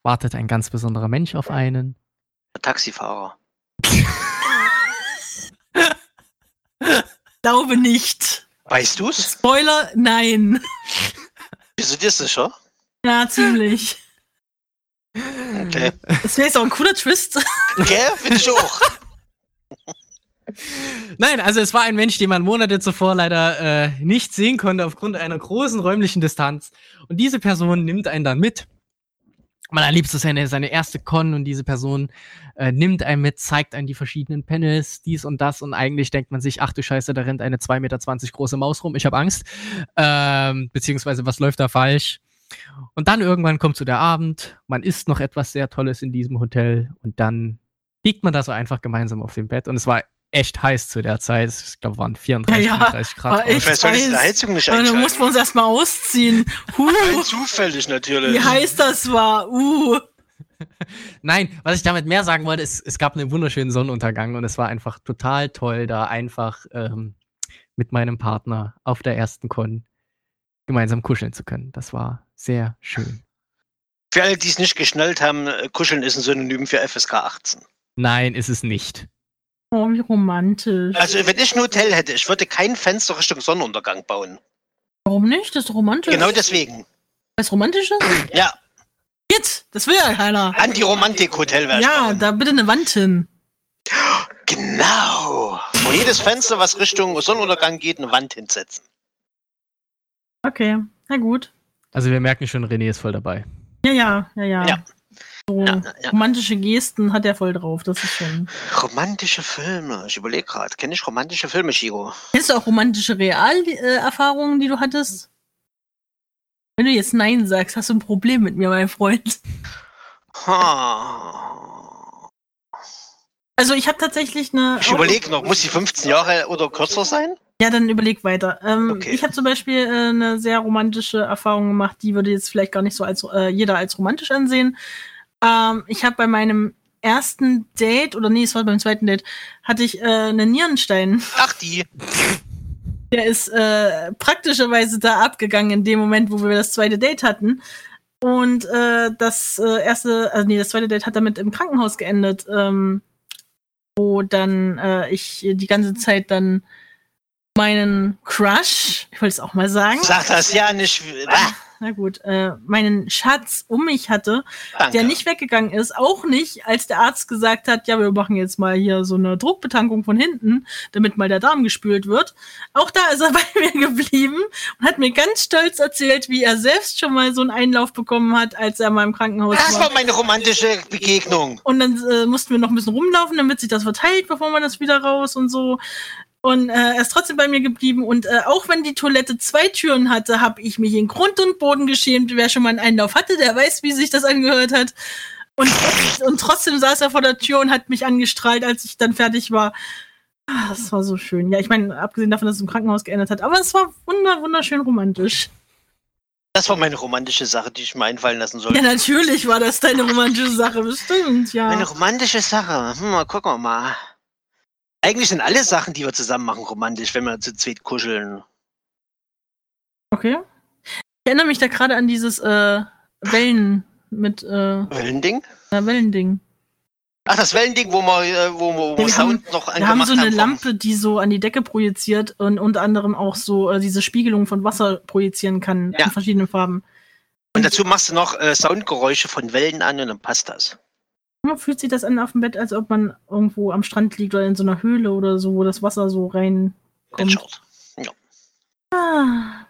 wartet ein ganz besonderer Mensch auf einen. Der Taxifahrer. [LAUGHS] Glaube nicht. Weißt du's? Spoiler, nein. Bist du dir sicher? Ja, ziemlich. Okay. Das wäre jetzt auch ein cooler Twist. Gell? Finde ich auch. [LAUGHS] Nein, also es war ein Mensch, den man Monate zuvor leider äh, nicht sehen konnte aufgrund einer großen räumlichen Distanz. Und diese Person nimmt einen dann mit. Man erlebt so seine, seine erste Con und diese Person äh, nimmt einen mit, zeigt einen die verschiedenen Panels, dies und das und eigentlich denkt man sich, ach du Scheiße, da rennt eine 2,20 Meter große Maus rum, ich habe Angst. Ähm, beziehungsweise, was läuft da falsch? Und dann irgendwann kommt so der Abend, man isst noch etwas sehr Tolles in diesem Hotel und dann liegt man da so einfach gemeinsam auf dem Bett und es war echt heiß zu der Zeit. Ich glaube, waren 34, Ja, ja, 35 Grad. war echt soll ich die heiß. Heizung nicht Aber dann einschalten. mussten wir uns erstmal ausziehen. Huh, zufällig natürlich. wie heiß das war. Uh. [LAUGHS] Nein, was ich damit mehr sagen wollte, ist, es gab einen wunderschönen Sonnenuntergang und es war einfach total toll, da einfach ähm, mit meinem Partner auf der ersten Con gemeinsam kuscheln zu können. Das war sehr schön. Für alle, die es nicht geschnallt haben, äh, Kuscheln ist ein Synonym für FSK 18. Nein, ist es nicht. Oh, wie romantisch. Also, wenn ich ein Hotel hätte, ich würde kein Fenster Richtung Sonnenuntergang bauen. Warum nicht? Das ist romantisch. Genau deswegen. Was romantisch ist? Ja, Jetzt, das will ja keiner. Anti-Romantik-Hotel wäre Ja, bauen. da bitte eine Wand hin. Genau. Vor jedes Fenster, was Richtung Sonnenuntergang geht, eine Wand hinsetzen. Okay, na gut. Also wir merken schon, René ist voll dabei. Ja, ja, ja, ja. Ja. So Ja, ja. romantische Gesten hat er voll drauf, das ist schon. Romantische Filme. Ich überlege gerade, kenne ich romantische Filme, Chigo? Kennst du auch romantische Realerfahrungen, die du hattest? Wenn du jetzt Nein sagst, hast du ein Problem mit mir, mein Freund. Ha. Also ich habe tatsächlich eine. Ich überlege noch, muss sie 15 Jahre oder kürzer sein? Ja, dann überleg weiter. Ähm, Okay. Ich habe zum Beispiel äh, eine sehr romantische Erfahrung gemacht, die würde jetzt vielleicht gar nicht so als äh, jeder als romantisch ansehen. Ähm, ich habe bei meinem ersten Date, oder nee, es war beim zweiten Date, hatte ich äh, einen Nierenstein. Ach, die. Der ist äh, praktischerweise da abgegangen in dem Moment, wo wir das zweite Date hatten. Und äh, das äh, erste, also nee, das zweite Date hat damit im Krankenhaus geendet, ähm, wo dann äh, ich die ganze Zeit dann meinen Crush, ich wollte es auch mal sagen, Sag das ja nicht. Ah, na gut, äh, meinen Schatz um mich hatte, danke. der nicht weggegangen ist, auch nicht, als der Arzt gesagt hat, ja, wir machen jetzt mal hier so eine Druckbetankung von hinten, damit mal der Darm gespült wird. Auch da ist er [LAUGHS] bei mir geblieben und hat mir ganz stolz erzählt, wie er selbst schon mal so einen Einlauf bekommen hat, als er mal im Krankenhaus Das war. war meine romantische Begegnung. Und dann äh, mussten wir noch ein bisschen rumlaufen, damit sich das verteilt, bevor man das wieder raus und so. Und äh, er ist trotzdem bei mir geblieben. Und äh, auch wenn die Toilette zwei Türen hatte, habe ich mich in Grund und Boden geschämt. Wer schon mal einen Einlauf hatte, der weiß, wie sich das angehört hat. Und, und trotzdem saß er vor der Tür und hat mich angestrahlt, als ich dann fertig war. Ah, Das war so schön. Ja, ich meine, abgesehen davon, dass es im Krankenhaus geendet hat, aber es war wunder, wunderschön romantisch. Das war meine romantische Sache, die ich mir einfallen lassen Ja, sollte. natürlich war das deine romantische Sache, bestimmt, ja. Eine romantische Sache. Hm, mal gucken wir mal. Eigentlich sind alle Sachen, die wir zusammen machen, romantisch, wenn wir zu zweit kuscheln. Okay. Ich erinnere mich da gerade an dieses äh, Wellen mit äh, Wellending? na, Wellending. Ach, das Wellending, wo wir, äh, wo, wo, wo Wir Sound noch Wir haben angemacht so eine vom- Lampe, die so an die Decke projiziert und unter anderem auch so äh, diese Spiegelung von Wasser projizieren kann Ja. in verschiedenen Farben. Und dazu machst du noch äh, Soundgeräusche von Wellen an und dann passt das. Ja, fühlt sich das an auf dem Bett, als ob man irgendwo am Strand liegt oder in so einer Höhle oder so, wo das Wasser so reinkommt. Entschaut. Ah.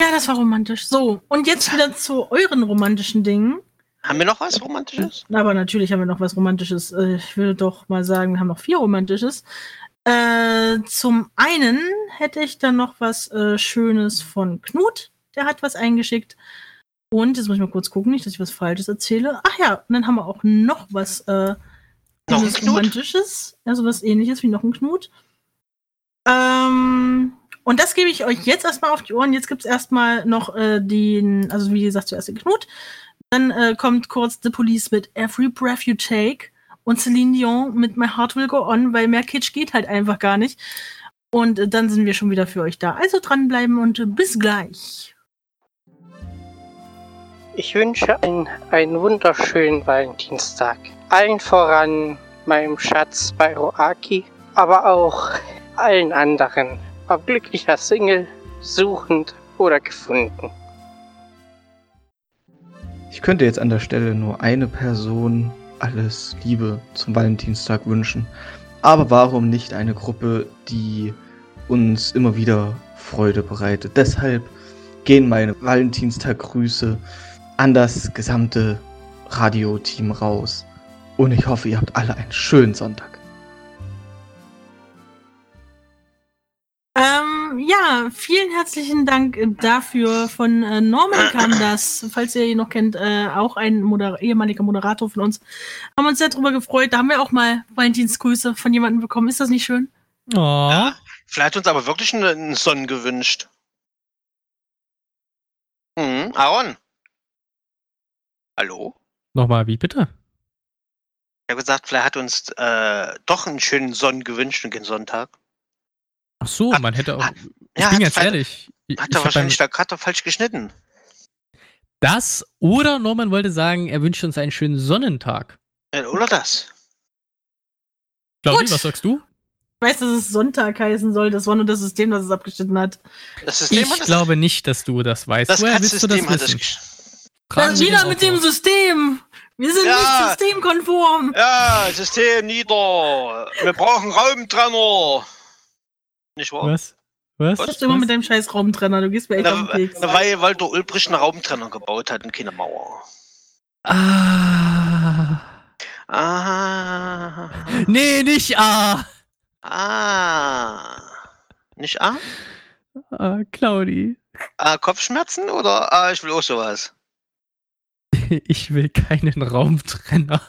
Ja, das war romantisch. So, und jetzt wieder zu euren romantischen Dingen. Haben wir noch was Romantisches? Aber natürlich haben wir noch was Romantisches. Äh, Ich würde doch mal sagen, wir haben noch vier Romantisches. Äh, zum einen hätte ich dann noch was äh, Schönes von Knut. Der hat was eingeschickt. Und jetzt muss ich mal kurz gucken, nicht, dass ich was Falsches erzähle. Ach ja, und dann haben wir auch noch was äh, Noch ein? Romantisches. Also was ähnliches wie noch ein Knut. Ähm, und das gebe ich euch jetzt erstmal auf die Ohren. Jetzt gibt es erstmal noch äh, den, also wie gesagt, zuerst den Knut. Dann äh, kommt kurz The Police mit Every Breath You Take und Celine Dion mit My Heart Will Go On, weil mehr Kitsch geht halt einfach gar nicht. Und äh, dann sind wir schon wieder für euch da. Also dranbleiben und äh, bis gleich. Ich wünsche einen, einen wunderschönen Valentinstag. Allen voran meinem Schatz bei Roaki, aber auch allen anderen. Ob glücklicher Single, suchend oder gefunden. Ich könnte jetzt an der Stelle nur eine Person alles Liebe zum Valentinstag wünschen. Aber warum nicht eine Gruppe, die uns immer wieder Freude bereitet? Deshalb gehen meine Valentinstag-Grüße an das gesamte Radioteam raus. Und ich hoffe, ihr habt alle einen schönen Sonntag. Ähm, ja, vielen herzlichen Dank äh, dafür. Von äh, Norman kam das, falls ihr ihn noch kennt, äh, auch ein Moder ehemaliger Moderator von uns. Haben uns sehr drüber gefreut. Da haben wir auch mal Valentinsgrüße von jemandem bekommen. Ist das nicht schön? Oh. Vielleicht hat uns aber wirklich einen- einen Sonnen gewünscht. Mhm. Aaron? Hallo? Nochmal, wie bitte? Ich habe gesagt, vielleicht hat uns äh, doch einen schönen Sonnen gewünscht und keinen Sonntag. Ach so, Hat- man hätte auch. hat- Ich ja, bin jetzt hat- ehrlich. Ich, Hat er wahrscheinlich beim- da gerade falsch geschnitten. das oder Norman wollte sagen, er wünscht uns einen schönen Sonnentag. Äh, Oder das? Claudi, was sagst du? Ich weiß, dass es Sonntag heißen soll. Das war nur das System, das es abgeschnitten hat. Das System Ich hat das, glaube nicht, dass du das weißt. das Woher willst du das System hat das. wissen? Dann wieder mit dem. System. Wir sind Ja. nicht systemkonform. Ja, System nieder. Wir brauchen Raumtrenner. Nicht wahr? Was? Was? Du bist immer mit deinem scheiß Raumtrenner. Du gehst mir echt auf den Na, Keks. na, weil Walter Ulbricht einen Raumtrenner gebaut hat und keine Mauer. Ah. Ah. Nee, nicht A. Ah. Nicht A? Ah, Claudi. Ah, Kopfschmerzen oder ah, ich will auch sowas? [LAUGHS] Ich will keinen Raumtrenner.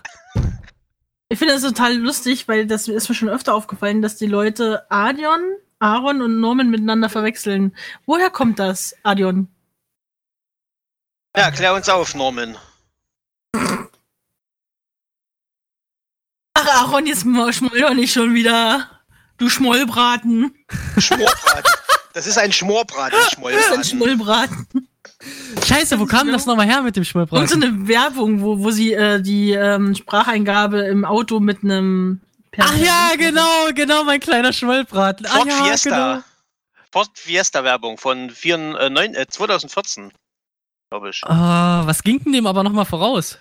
Ich finde das total lustig, weil das ist mir schon öfter aufgefallen, dass die Leute Adion, Aaron und Norman miteinander verwechseln. Woher kommt das, Adion? Ja, klär uns auf, Norman. Ach, Aaron, jetzt schmoll doch nicht schon wieder. Du Schmollbraten. Schmorbraten. Das ist ein Schmorbraten, nicht Das ist ein Schmollbraten. Scheiße, wo kam das nochmal her mit dem Und so eine Werbung, wo, wo sie äh, die ähm, Spracheingabe im Auto mit einem. Ach ja, genau, genau, mein kleiner Schmollbraten. Ah Ford ja, Fiesta. genau. Ford Fiesta Werbung von 4, äh, 9, äh, 2014. Glaube ich. Ah, was ging denn dem aber nochmal voraus?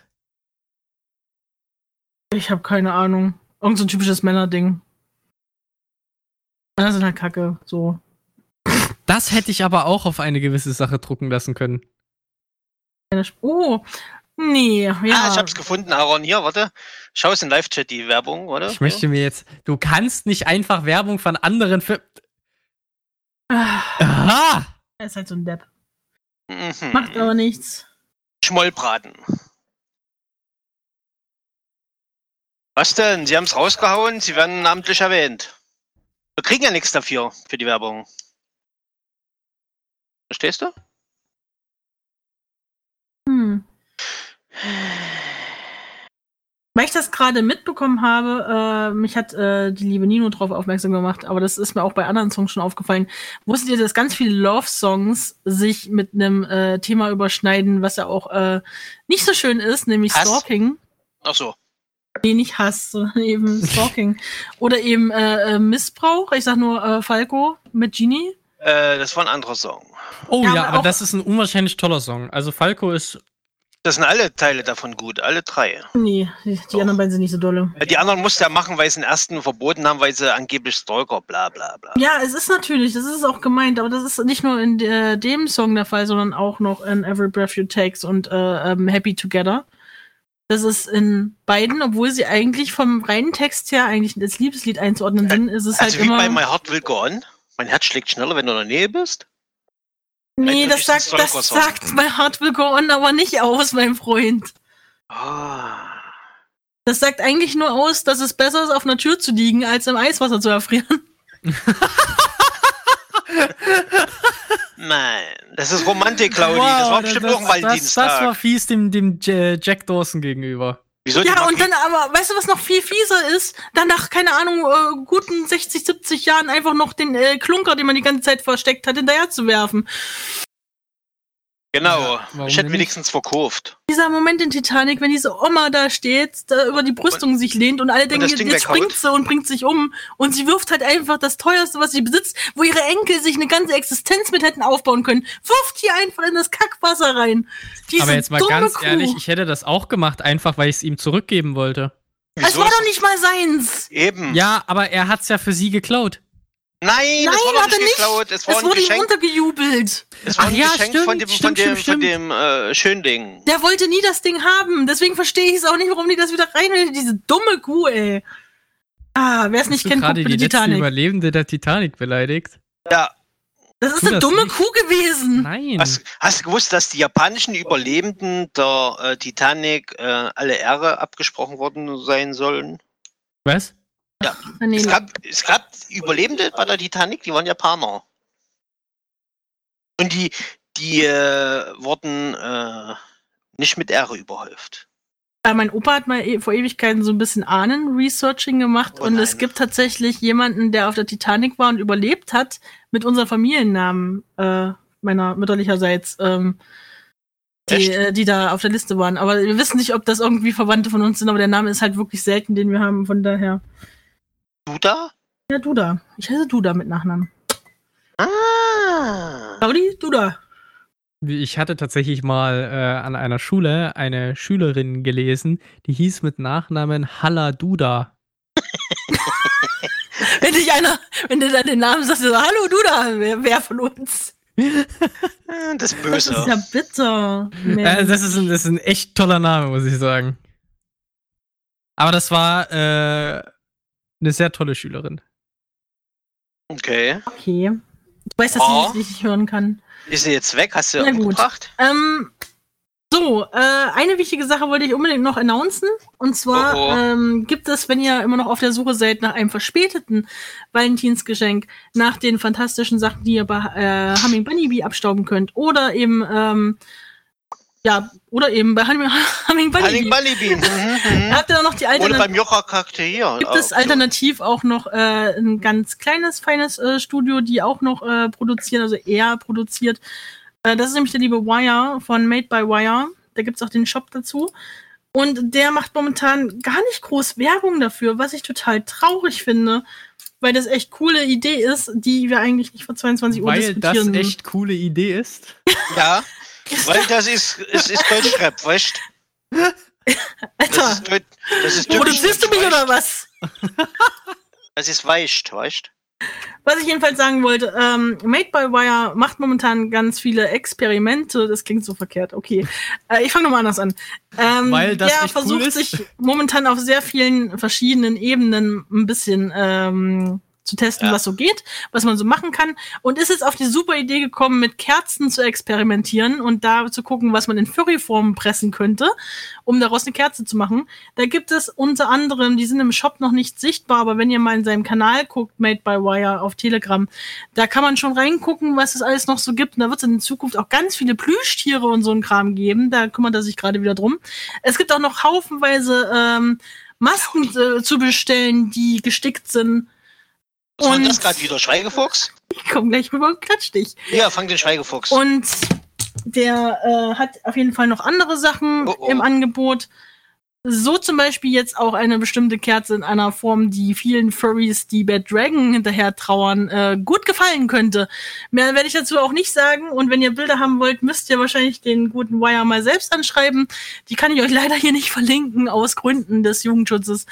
Ich habe keine Ahnung. Irgend so ein typisches Männerding. Das ist halt Kacke. So. Das hätte ich aber auch auf eine gewisse Sache drucken lassen können. Oh. Nee, ja. Ah, ich hab's gefunden, Aaron. Hier, warte. Schau es in Live-Chat, die Werbung, oder? Ich möchte mir jetzt. Du kannst nicht einfach Werbung von anderen für. Ah, Aha! Er ist halt so ein Depp. Mhm. Macht aber nichts. Schmollbraten. Was denn? Sie haben's rausgehauen, Sie werden namentlich erwähnt. Wir kriegen ja nichts dafür, für die Werbung. Verstehst du? Hm. Weil ich das gerade mitbekommen habe, äh, mich hat äh, die liebe Nino drauf aufmerksam gemacht, aber das ist mir auch bei anderen Songs schon aufgefallen. Wusstet ihr, dass ganz viele Love-Songs sich mit einem äh, Thema überschneiden, was ja auch äh, nicht so schön ist, nämlich Hass? Stalking. Ach so. Nee, nicht Hass, sondern eben [LAUGHS] Stalking. Oder eben äh, äh, Missbrauch. Ich sag nur Falco mit Genie. Äh, das war ein anderer Song. Oh Ja, ja, aber das ist ein unwahrscheinlich toller Song. Also Falco ist Das sind alle Teile davon gut, alle drei. Nee, die, die anderen beiden sind nicht so dolle. Die anderen musste er machen, weil sie den ersten verboten haben, weil sie angeblich Stalker, bla bla bla. Ja, es ist natürlich, das ist auch gemeint, aber das ist nicht nur in der, dem Song der Fall, sondern auch noch in Every Breath You Takes und äh, ähm, Happy Together. Das ist in beiden, obwohl sie eigentlich vom reinen Text her eigentlich als Liebeslied einzuordnen sind, ist es Also halt wie bei immer. My Heart Will Go On. Mein Herz schlägt schneller, wenn du in der Nähe bist. Nee, das sagt, das sagt My Heart Will Go On aber nicht aus, mein Freund. Ah. Das sagt eigentlich nur aus, dass es besser ist, auf einer Tür zu liegen, als im Eiswasser zu erfrieren. Nein, das ist Romantik, Claudi. das war bestimmt auch ein das, das Valentinstag. war fies dem, dem Jack Dawson gegenüber. Wieso Ja, und dann aber, weißt du, was noch viel fieser ist? Dann nach, keine Ahnung, äh, guten 60, 70 Jahren einfach noch den äh, Klunker, den man die ganze Zeit versteckt hat, hinterher zu werfen. Genau, warum ich hätte nicht? wenigstens verkauft. Dieser Moment in Titanic, wenn diese Oma da steht, da über die Brüstung sich lehnt und alle denken, das jetzt, jetzt weghaut. springt sie und bringt sich um und sie wirft halt einfach das teuerste, was sie besitzt, wo ihre Enkel sich eine ganze Existenz mit hätten aufbauen können, wirft die einfach in das Kackwasser rein. Diese Aber jetzt mal ganz Kuh. ehrlich, ich hätte das auch gemacht, einfach weil ich es ihm zurückgeben wollte. Es war doch nicht mal seins. Eben. Ja, aber er hat's ja für sie geklaut. Nein, Nein, das war doch hat er nicht nicht. geklaut. Es war Es wurde ihm untergejubelt. Es war Ach ein ja, Geschenk stimmt, von dem, von stimmt, dem, stimmt, von dem äh, Schönding. Der wollte nie das Ding haben. Deswegen verstehe ich es auch nicht, warum die das wieder rein will. Diese dumme Kuh, ey. Ah, wer es nicht kennt, guckt gerade die Titanic. Überlebende der Titanic beleidigt? Ja. Das ist Tu eine das dumme nicht. Kuh gewesen. Nein. Hast, hast du gewusst, dass die japanischen Überlebenden der äh, Titanic äh, alle Ehre abgesprochen worden sein sollen? Was? Ah, nee, Es gab, es gab Überlebende bei der Titanic, die waren Japaner. Und die, die äh, wurden äh, nicht mit Ehre überhäuft. Äh, mein Opa hat mal e vor Ewigkeiten so ein bisschen Ahnen-Researching gemacht Oh und es nein. gibt tatsächlich jemanden, der auf der Titanic war und überlebt hat, mit unserem Familiennamen äh, meiner mütterlicherseits, ähm, die, äh, die da auf der Liste waren. Aber wir wissen nicht, ob das irgendwie Verwandte von uns sind, aber der Name ist halt wirklich selten, den wir haben, von daher. Du da? Ja, Duda. Ich heiße Duda mit Nachnamen. Ah. Claudi, Duda. Ich hatte tatsächlich mal äh, an einer Schule eine Schülerin gelesen, die hieß mit Nachnamen Halla Duda. [LAUGHS] Wenn dich einer, wenn du dann den Namen sagst, so, hallo Duda, wer, wer von uns? Äh, Das Das Böse. ist ja bitter. Äh, das, ist ein, das ist ein echt toller Name, muss ich sagen. Aber das war äh, eine sehr tolle Schülerin. Okay. Okay. Ich weiß, dass Oh. ich nicht richtig hören kann. Ist sie jetzt weg? Hast du Na gut. umgebracht? Ähm, so, äh, eine wichtige Sache wollte ich unbedingt noch announcen. Und zwar Oh, oh. Ähm, gibt es, wenn ihr immer noch auf der Suche seid nach einem verspäteten Valentinsgeschenk, nach den fantastischen Sachen, die ihr bei äh, Humming Bunny Bee abstauben könnt, oder eben, ähm, ja, oder eben bei Bean. Mhm, mhm. Habt ihr da noch die Oder Alternative? beim Jocha-Charakter hier. Gibt es alternativ auch noch äh, ein ganz kleines, feines äh, Studio, die auch noch äh, produzieren, also eher produziert. Äh, das ist nämlich der liebe Wire von Made by Wire. Da gibt es auch den Shop dazu. Und der macht momentan gar nicht groß Werbung dafür, was ich total traurig finde, weil das echt coole Idee ist, die wir eigentlich nicht vor 22 Uhr Weil das diskutieren. echt coole Idee ist. Ja, [LAUGHS] weil das ist, es ist Deutschrap, [LAUGHS] weißt du? Das Alter, ist, Deut- das ist produzierst du mich oder was? Das ist weicht, weißt du? Was ich jedenfalls sagen wollte, ähm, Made by Wire macht momentan ganz viele Experimente. Das klingt so verkehrt, okay. Äh, ich fange nochmal anders an. Ähm, Weil das der cool versucht ist. sich momentan auf sehr vielen verschiedenen Ebenen ein bisschen ähm, zu testen, Ja. was so geht, was man so machen kann. Und ist jetzt auf die super Idee gekommen, mit Kerzen zu experimentieren und da zu gucken, was man in Furry-Form pressen könnte, um daraus eine Kerze zu machen. Da gibt es unter anderem, die sind im Shop noch nicht sichtbar, aber wenn ihr mal in seinem Kanal guckt, Made by Wire auf Telegram, da kann man schon reingucken, was es alles noch so gibt. Und da wird es in Zukunft auch ganz viele Plüschtiere und so ein Kram geben. Da kümmert er sich gerade wieder drum. Es gibt auch noch haufenweise ähm, Masken äh, zu bestellen, die gestickt sind. Was war Und- das gerade wieder? Schweigefuchs? Ich komm gleich rüber und klatsch dich. Ja, fang den Schweigefuchs. Und der äh, hat auf jeden Fall noch andere Sachen Oh, oh. im Angebot. so zum Beispiel jetzt auch eine bestimmte Kerze in einer Form, die vielen Furries, die Bad Dragon hinterher trauern, äh, gut gefallen könnte. Mehr werde ich dazu auch nicht sagen. Und wenn ihr Bilder haben wollt, müsst ihr wahrscheinlich den guten Wire mal selbst anschreiben. Die kann ich euch [LAUGHS] leider hier nicht verlinken, aus Gründen des Jugendschutzes.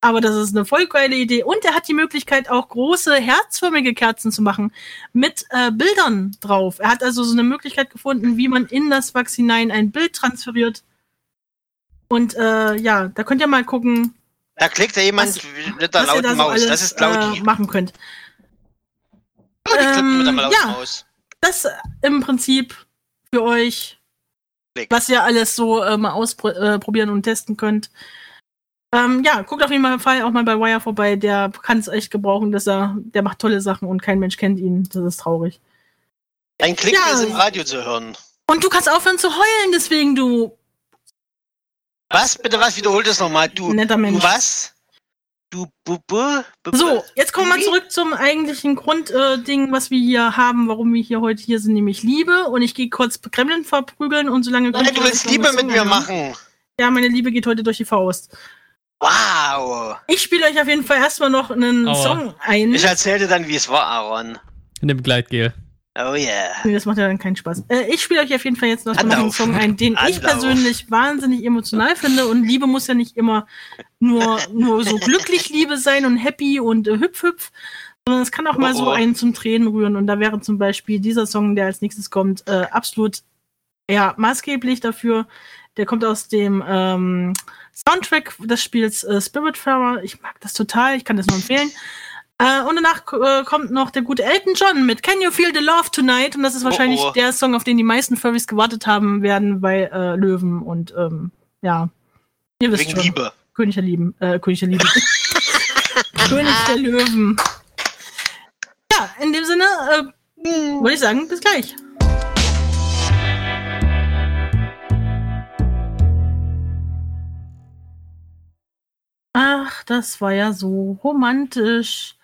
Aber das ist eine voll geile Idee. Und er hat die Möglichkeit, auch große herzförmige Kerzen zu machen mit äh, Bildern drauf. Er hat also so eine Möglichkeit gefunden, wie man in das Wachs hinein ein Bild transferiert. Und äh, ja, da könnt ihr mal gucken, Da klickt ja jemand Was- mit der lauten da Maus. alles das ist Claudi. äh, machen könnt. Claudi klippt mit der ähm, lauten ja. Maus. Das im Prinzip für euch, Klick. was ihr alles so äh, mal ausprobieren und testen könnt. Ähm, ja, guckt auf jeden Fall auch mal bei Wire vorbei. Der kann es echt gebrauchen, dass er, der macht tolle Sachen und kein Mensch kennt ihn. Das ist traurig. Ein Klick Ja. ist im Radio zu hören. Und du kannst aufhören zu heulen, deswegen du Was? Bitte was? Wiederhol das nochmal. Du, netter du Mensch. was? Du bu, bu, bu, So, jetzt kommen wir zurück zum eigentlichen Grundding, äh, was wir hier haben, warum wir hier heute hier sind, nämlich Liebe. Und ich gehe kurz Kremlin verprügeln und solange. Nein, du willst Liebe mit mir machen. Ja, meine Liebe geht heute durch die Faust. Wow. Ich spiele euch auf jeden Fall erstmal noch einen Aua. Song ein. Ich erzählte dann, wie es war, Aaron. In dem Gleitgel. Oh yeah. Nee, das macht ja dann keinen Spaß. Äh, ich spiele euch auf jeden Fall jetzt noch mal einen. Song ein, den ich Anlauf. persönlich wahnsinnig emotional finde. Und Liebe muss ja nicht immer nur, nur so glücklich Liebe sein und happy und äh, hüpf hüpf, sondern es kann auch mal Oh, so oh. einen zum Tränen rühren. Und da wäre zum Beispiel dieser Song, der als nächstes kommt, äh, absolut ja, maßgeblich dafür. Der kommt aus dem ähm, Soundtrack des Spiels äh, Spiritfarer. Ich mag das total, ich kann das nur empfehlen. Äh, und danach äh, kommt noch der gute Elton John mit Can You Feel the Love Tonight? Und das ist wahrscheinlich oh. der Song, auf den die meisten Furries gewartet haben werden, bei äh, Löwen und ähm, ja. Ihr wisst Wegen schon. Liebe. König der Lieben. Äh, König der Liebe. [LAUGHS] König der Löwen. Ja, in dem Sinne äh, würde ich sagen, bis gleich. Ach, das war ja so romantisch.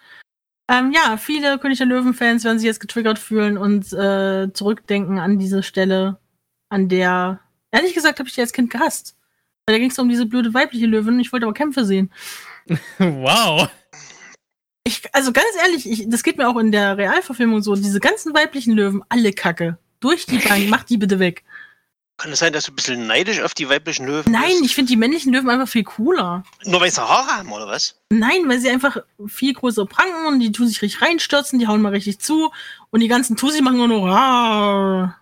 Ähm, ja, viele König der Löwen-Fans werden sich jetzt getriggert fühlen und äh, zurückdenken an diese Stelle, an der, ehrlich gesagt, habe ich die als Kind gehasst. Weil da ging es um diese blöde weibliche Löwin. Ich wollte aber Kämpfe sehen. [LAUGHS] wow. Ich, also ganz ehrlich, ich, das geht mir auch in der Realverfilmung so. Diese ganzen weiblichen Löwen, alle Kacke. Durch die Bank, [LAUGHS] mach die bitte weg. Kann es sein, dass du ein bisschen neidisch auf die weiblichen Löwen Nein, bist? ich finde die männlichen Löwen einfach viel cooler. Nur weil sie Haare haben, oder was? Nein, weil sie einfach viel größere Pranken und die tun sich richtig reinstürzen, die hauen mal richtig zu und die ganzen Tusi machen nur noch. "Ah."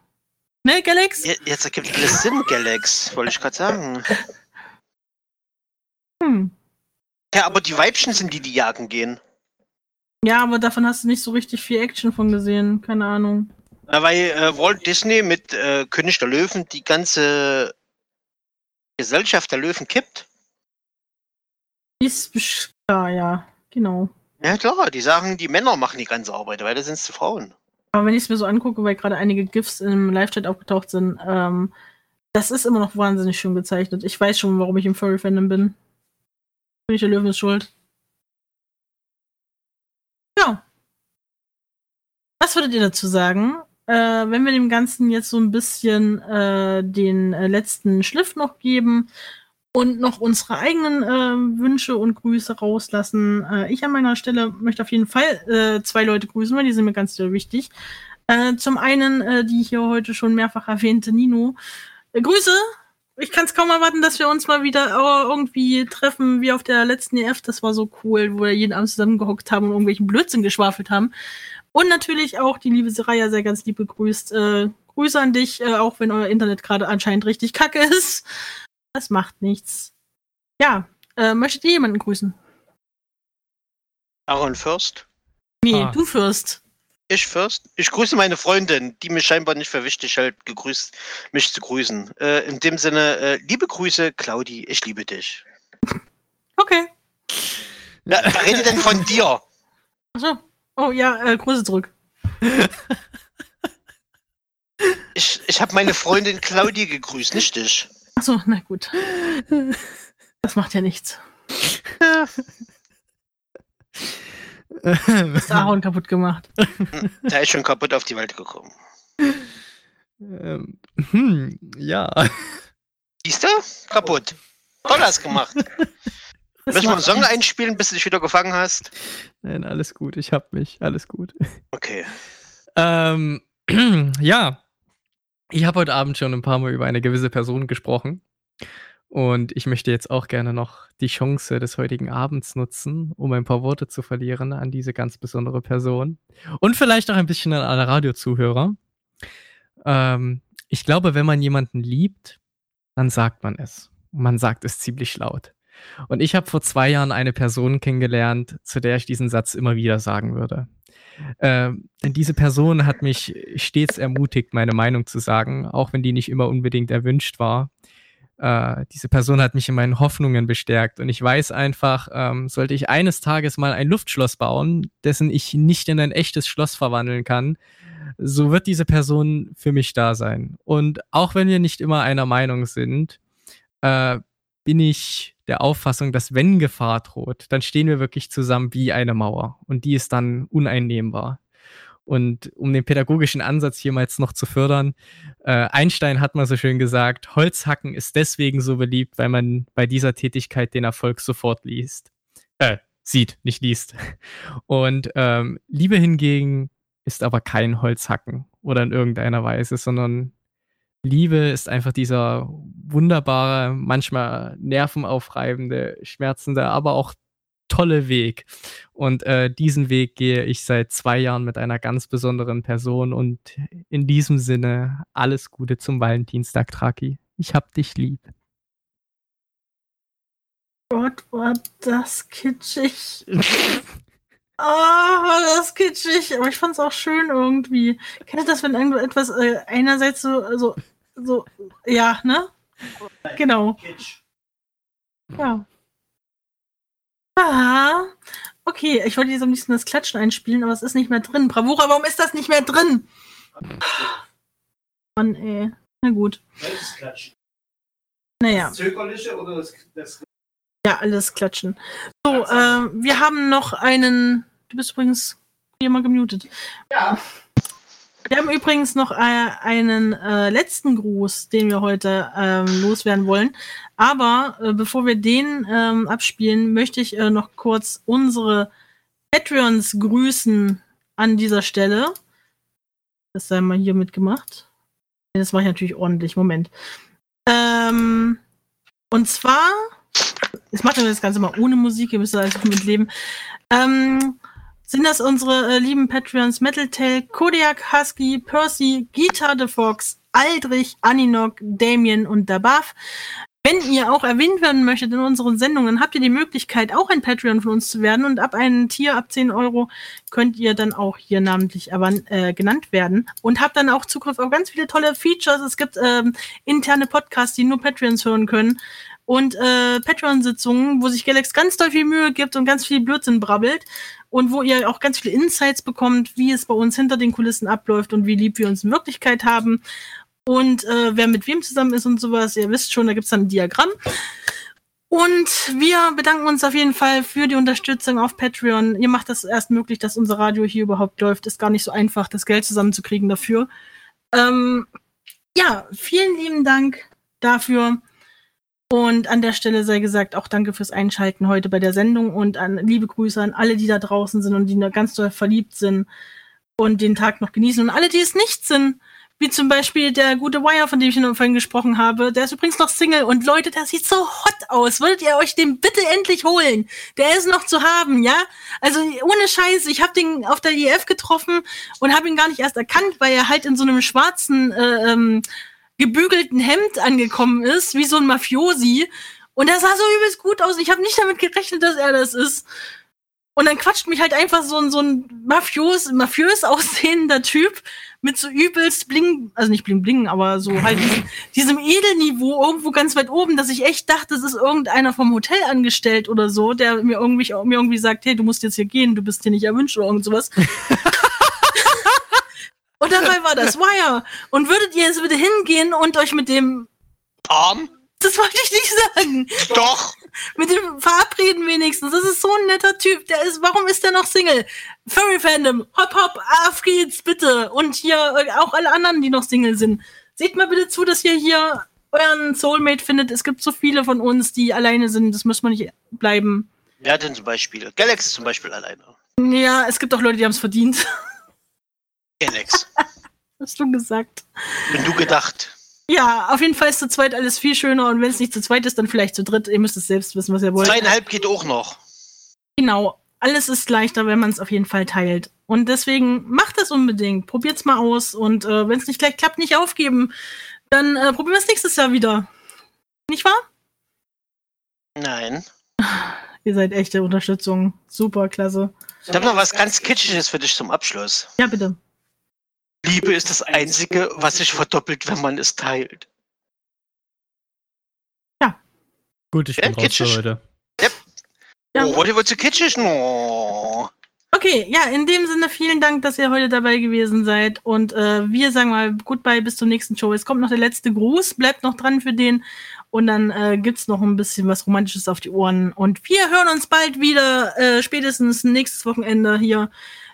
Ne, Galax? Je- Jetzt ergibt alles Sinn, Galax, wollte ich gerade sagen. Hm. Ja, aber die Weibchen sind die, die jagen gehen. Ja, aber davon hast du nicht so richtig viel Action von gesehen. Keine Ahnung. Weil äh, Walt Disney mit äh, König der Löwen die ganze Gesellschaft der Löwen kippt. Ist klar, ja, genau. Ja klar, die sagen, die Männer machen die ganze Arbeit, weil das sind die Frauen. Aber wenn ich es mir so angucke, weil gerade einige GIFs im Live-Chat aufgetaucht sind, ähm, das ist immer noch wahnsinnig schön gezeichnet. Ich weiß schon, warum ich im Furry-Fandom bin. König der Löwen ist schuld. Ja. Was würdet ihr dazu sagen? Äh, wenn wir dem Ganzen jetzt so ein bisschen äh, den äh, letzten Schliff noch geben und noch unsere eigenen äh, Wünsche und Grüße rauslassen. Äh, ich an meiner Stelle möchte auf jeden Fall äh, zwei Leute grüßen, weil die sind mir ganz sehr wichtig. Zum einen die hier heute schon mehrfach erwähnte Nino. Grüße! Ich kann es kaum erwarten, dass wir uns mal wieder irgendwie treffen, wie auf der letzten EF. Das war so cool, wo wir jeden Abend zusammengehockt haben und irgendwelchen Blödsinn geschwafelt haben. Und natürlich auch die liebe Seraya sehr ganz lieb begrüßt. Äh, Grüße an dich, äh, auch wenn euer Internet gerade anscheinend richtig kacke ist. Das macht nichts. Ja, äh, möchtet ihr jemanden grüßen? Aaron First. Nee, Ah. du Fürst. Ich First. Ich grüße meine Freundin, die mich scheinbar nicht für wichtig hält, gegrüßt, mich zu grüßen. Äh, in dem Sinne, äh, liebe Grüße, Claudi, ich liebe dich. Okay. Ja, wer redet denn von dir? Achso. Oh ja, äh, Grüße zurück. Ich, ich habe meine Freundin Claudi gegrüßt, nicht dich. Achso, na gut. Das macht ja nichts. Ist Aaron kaputt gemacht. Der ist schon kaputt auf die Welt gekommen. ähm, hm, ja. Siehst du? Kaputt. Toll hast gemacht. Müssen wir einen Song einspielen, bis du dich wieder gefangen hast? Nein, alles gut, ich hab mich, alles gut. Okay. Ähm, [CLEARS THROAT] ja, ich habe heute Abend schon ein paar Mal über eine gewisse Person gesprochen. Und ich möchte jetzt auch gerne noch die Chance des heutigen Abends nutzen, um ein paar Worte zu verlieren an diese ganz besondere Person. Und vielleicht auch ein bisschen an alle Radiozuhörer. Ähm, ich glaube, wenn man jemanden liebt, dann sagt man es. Man sagt es ziemlich laut. Und ich habe vor zwei Jahren eine Person kennengelernt, zu der ich diesen Satz immer wieder sagen würde. Ähm, denn diese Person hat mich stets ermutigt, meine Meinung zu sagen, auch wenn die nicht immer unbedingt erwünscht war. Äh, diese Person hat mich in meinen Hoffnungen bestärkt und ich weiß einfach, ähm, sollte ich eines Tages mal ein Luftschloss bauen, dessen ich nicht in ein echtes Schloss verwandeln kann, so wird diese Person für mich da sein. Und auch wenn wir nicht immer einer Meinung sind, äh, bin ich der Auffassung, dass wenn Gefahr droht, dann stehen wir wirklich zusammen wie eine Mauer und die ist dann uneinnehmbar. Und um den pädagogischen Ansatz jetzt noch zu fördern, äh, Einstein hat mal so schön gesagt, Holzhacken ist deswegen so beliebt, weil man bei dieser Tätigkeit den Erfolg sofort liest. Äh, sieht, nicht liest. Und ähm, Liebe hingegen ist aber kein Holzhacken oder in irgendeiner Weise, sondern Liebe ist einfach dieser wunderbare, manchmal nervenaufreibende, schmerzende, aber auch tolle Weg. Und äh, diesen Weg gehe ich seit zwei Jahren mit einer ganz besonderen Person. Und in diesem Sinne alles Gute zum Valentinstag, Traki. Ich hab dich lieb. Gott, war das kitschig. [LAUGHS] Ah, war das kitschig. Aber ich fand's auch schön irgendwie. Kennt ihr das, wenn irgendwo etwas äh, einerseits so, so, so, ja, ne? Genau. Ja. Ah, okay, ich wollte jetzt am liebsten das Klatschen einspielen, aber es ist nicht mehr drin. Bravura, warum ist das nicht mehr drin? Mann, ey. Na gut. Welches Klatschen? Naja. Das Zögerliche oder das, das Ja, alles klatschen. So, äh, wir haben noch einen. Du bist übrigens hier mal gemutet. Ja. Wir haben übrigens noch äh, einen äh, letzten Gruß, den wir heute ähm, loswerden wollen. Aber äh, bevor wir den ähm, abspielen, möchte ich äh, noch kurz unsere Patreons grüßen an dieser Stelle. Das sei mal hier mitgemacht. Das mache ich natürlich ordentlich. Moment. Ähm, und zwar ich mache das Ganze mal ohne Musik, ihr müsst also mit leben. Ähm, sind das unsere äh, lieben Patreons Metaltail, Kodiak, Husky, Percy, Gita the Fox, Aldrich, Aninok, Damien und Dabaf. Wenn ihr auch erwähnt werden möchtet in unseren Sendungen, habt ihr die Möglichkeit, auch ein Patreon von uns zu werden. Und ab einem Tier, ab 10 Euro, könnt ihr dann auch hier namentlich erwan- äh, genannt werden. Und habt dann auch Zugriff auf ganz viele tolle Features. Es gibt ähm, interne Podcasts, die nur Patreons hören können. Und äh, Patreon-Sitzungen, wo sich Galax ganz doll viel Mühe gibt und ganz viel Blödsinn brabbelt. Und wo ihr auch ganz viele Insights bekommt, wie es bei uns hinter den Kulissen abläuft und wie lieb wir uns in Wirklichkeit haben. Und äh, wer mit wem zusammen ist und sowas, ihr wisst schon, da gibt's dann ein Diagramm. Und wir bedanken uns auf jeden Fall für die Unterstützung auf Patreon. Ihr macht das erst möglich, dass unser Radio hier überhaupt läuft. Ist gar nicht so einfach, das Geld zusammenzukriegen dafür. Ähm, ja, vielen lieben Dank dafür. Und an der Stelle sei gesagt, auch danke fürs Einschalten heute bei der Sendung und an liebe Grüße an alle, die da draußen sind und die ganz doll verliebt sind und den Tag noch genießen. Und alle, die es nicht sind, wie zum Beispiel der gute Wire, von dem ich vorhin gesprochen habe, der ist übrigens noch Single und Leute, der sieht so hot aus. Würdet ihr euch den bitte endlich holen? Der ist noch zu haben, ja? Also ohne Scheiß, ich habe den auf der IF getroffen und habe ihn gar nicht erst erkannt, weil er halt in so einem schwarzen äh, ähm, gebügelten Hemd angekommen ist, wie so ein Mafiosi. Und er sah so übelst gut aus. Ich habe nicht damit gerechnet, dass er das ist. Und dann quatscht mich halt einfach so ein, so ein mafios, mafiös [LAUGHS] aussehender Typ mit so übelst bling, also nicht bling bling, aber so halt diesem, [LAUGHS] diesem Edelniveau irgendwo ganz weit oben, dass ich echt dachte, es ist irgendeiner vom Hotel angestellt oder so, der mir irgendwie, mir irgendwie sagt, hey, du musst jetzt hier gehen, du bist hier nicht erwünscht oder irgend sowas. [LAUGHS] Und dabei [LAUGHS] war das Wire. Und würdet ihr jetzt bitte hingehen und euch mit dem Tom? Das wollte ich nicht sagen. Doch. Mit dem verabreden wenigstens. Das ist so ein netter Typ. Der ist, warum ist der noch Single? Furry Fandom. Hopp, hopp, auf geht's, bitte. Und hier äh, auch alle anderen, die noch Single sind. Seht mal bitte zu, dass ihr hier euren Soulmate findet. Es gibt so viele von uns, die alleine sind. Das muss man nicht bleiben. Wer denn zum Beispiel? Galaxy zum Beispiel alleine. Ja, es gibt auch Leute, die haben es verdient. [LAUGHS] Galax. [LAUGHS] Hast du gesagt. Wenn du gedacht. Ja, auf jeden Fall ist zu zweit alles viel schöner und wenn es nicht zu zweit ist, dann vielleicht zu dritt. Ihr müsst es selbst wissen, was ihr wollt. Zweieinhalb geht auch noch. Genau. Alles ist leichter, wenn man es auf jeden Fall teilt. Und deswegen macht es unbedingt. Probiert's mal aus. Und äh, wenn es nicht gleich klappt, nicht aufgeben. Dann äh, probieren wir es nächstes Jahr wieder. Nicht wahr? Nein. [SIGHS] Ihr seid echte Unterstützung. Super, klasse. Ich habe noch was ganz Kitschiges für dich zum Abschluss. Ja, bitte. Liebe ist das Einzige, was sich verdoppelt, wenn man es teilt. Gut, ich Ja, bin raus für kitschig. heute. Ja. Oh, heute wird zu kitschig. No. Okay, ja, in dem Sinne vielen Dank, dass ihr heute dabei gewesen seid. Und äh, wir sagen mal Goodbye bis zum nächsten Show. Es kommt noch der letzte Gruß, bleibt noch dran für den. Und dann äh, gibt's noch ein bisschen was Romantisches auf die Ohren. Und wir hören uns bald wieder, äh, spätestens nächstes Wochenende hier.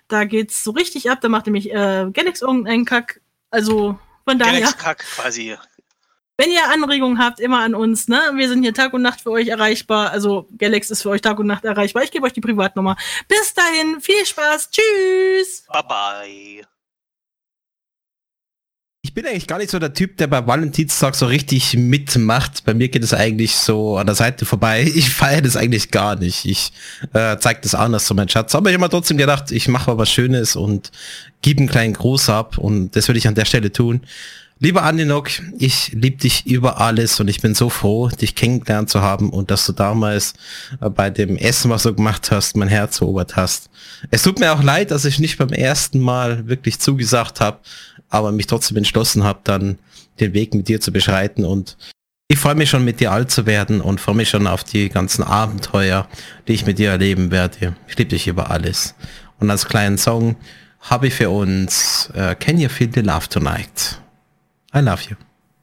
Da geht's so richtig ab. Da macht nämlich äh, Galax irgendeinen Kack. Also von daher. Galax Kack quasi. Wenn ihr Anregungen habt, immer an uns, ne? Wir sind hier Tag und Nacht für euch erreichbar. Also Galax ist für euch Tag und Nacht erreichbar. Ich gebe euch die Privatnummer. Bis dahin, viel Spaß. Tschüss. Bye bye. Ich bin eigentlich gar nicht so der Typ, der bei Valentinstag so richtig mitmacht. Bei mir geht es eigentlich so an der Seite vorbei. [LAUGHS] Ich feiere das eigentlich gar nicht. Ich äh, zeige das anders zu meinem Schatz. Aber ich habe mir trotzdem gedacht, ich mache mal was Schönes und gebe einen kleinen Gruß ab. Und das würde ich an der Stelle tun. Lieber Aninok, ich liebe dich über alles und ich bin so froh, dich kennengelernt zu haben und dass du damals äh, bei dem Essen, was du gemacht hast, mein Herz erobert hast. Es tut mir auch leid, dass ich nicht beim ersten Mal wirklich zugesagt habe, aber mich trotzdem entschlossen habe, dann den Weg mit dir zu beschreiten und ich freue mich schon mit dir alt zu werden und freue mich schon auf die ganzen Abenteuer, die ich mit dir erleben werde. Ich liebe dich über alles. Und als kleinen Song habe ich für uns äh, Can You Feel the Love Tonight? I love you.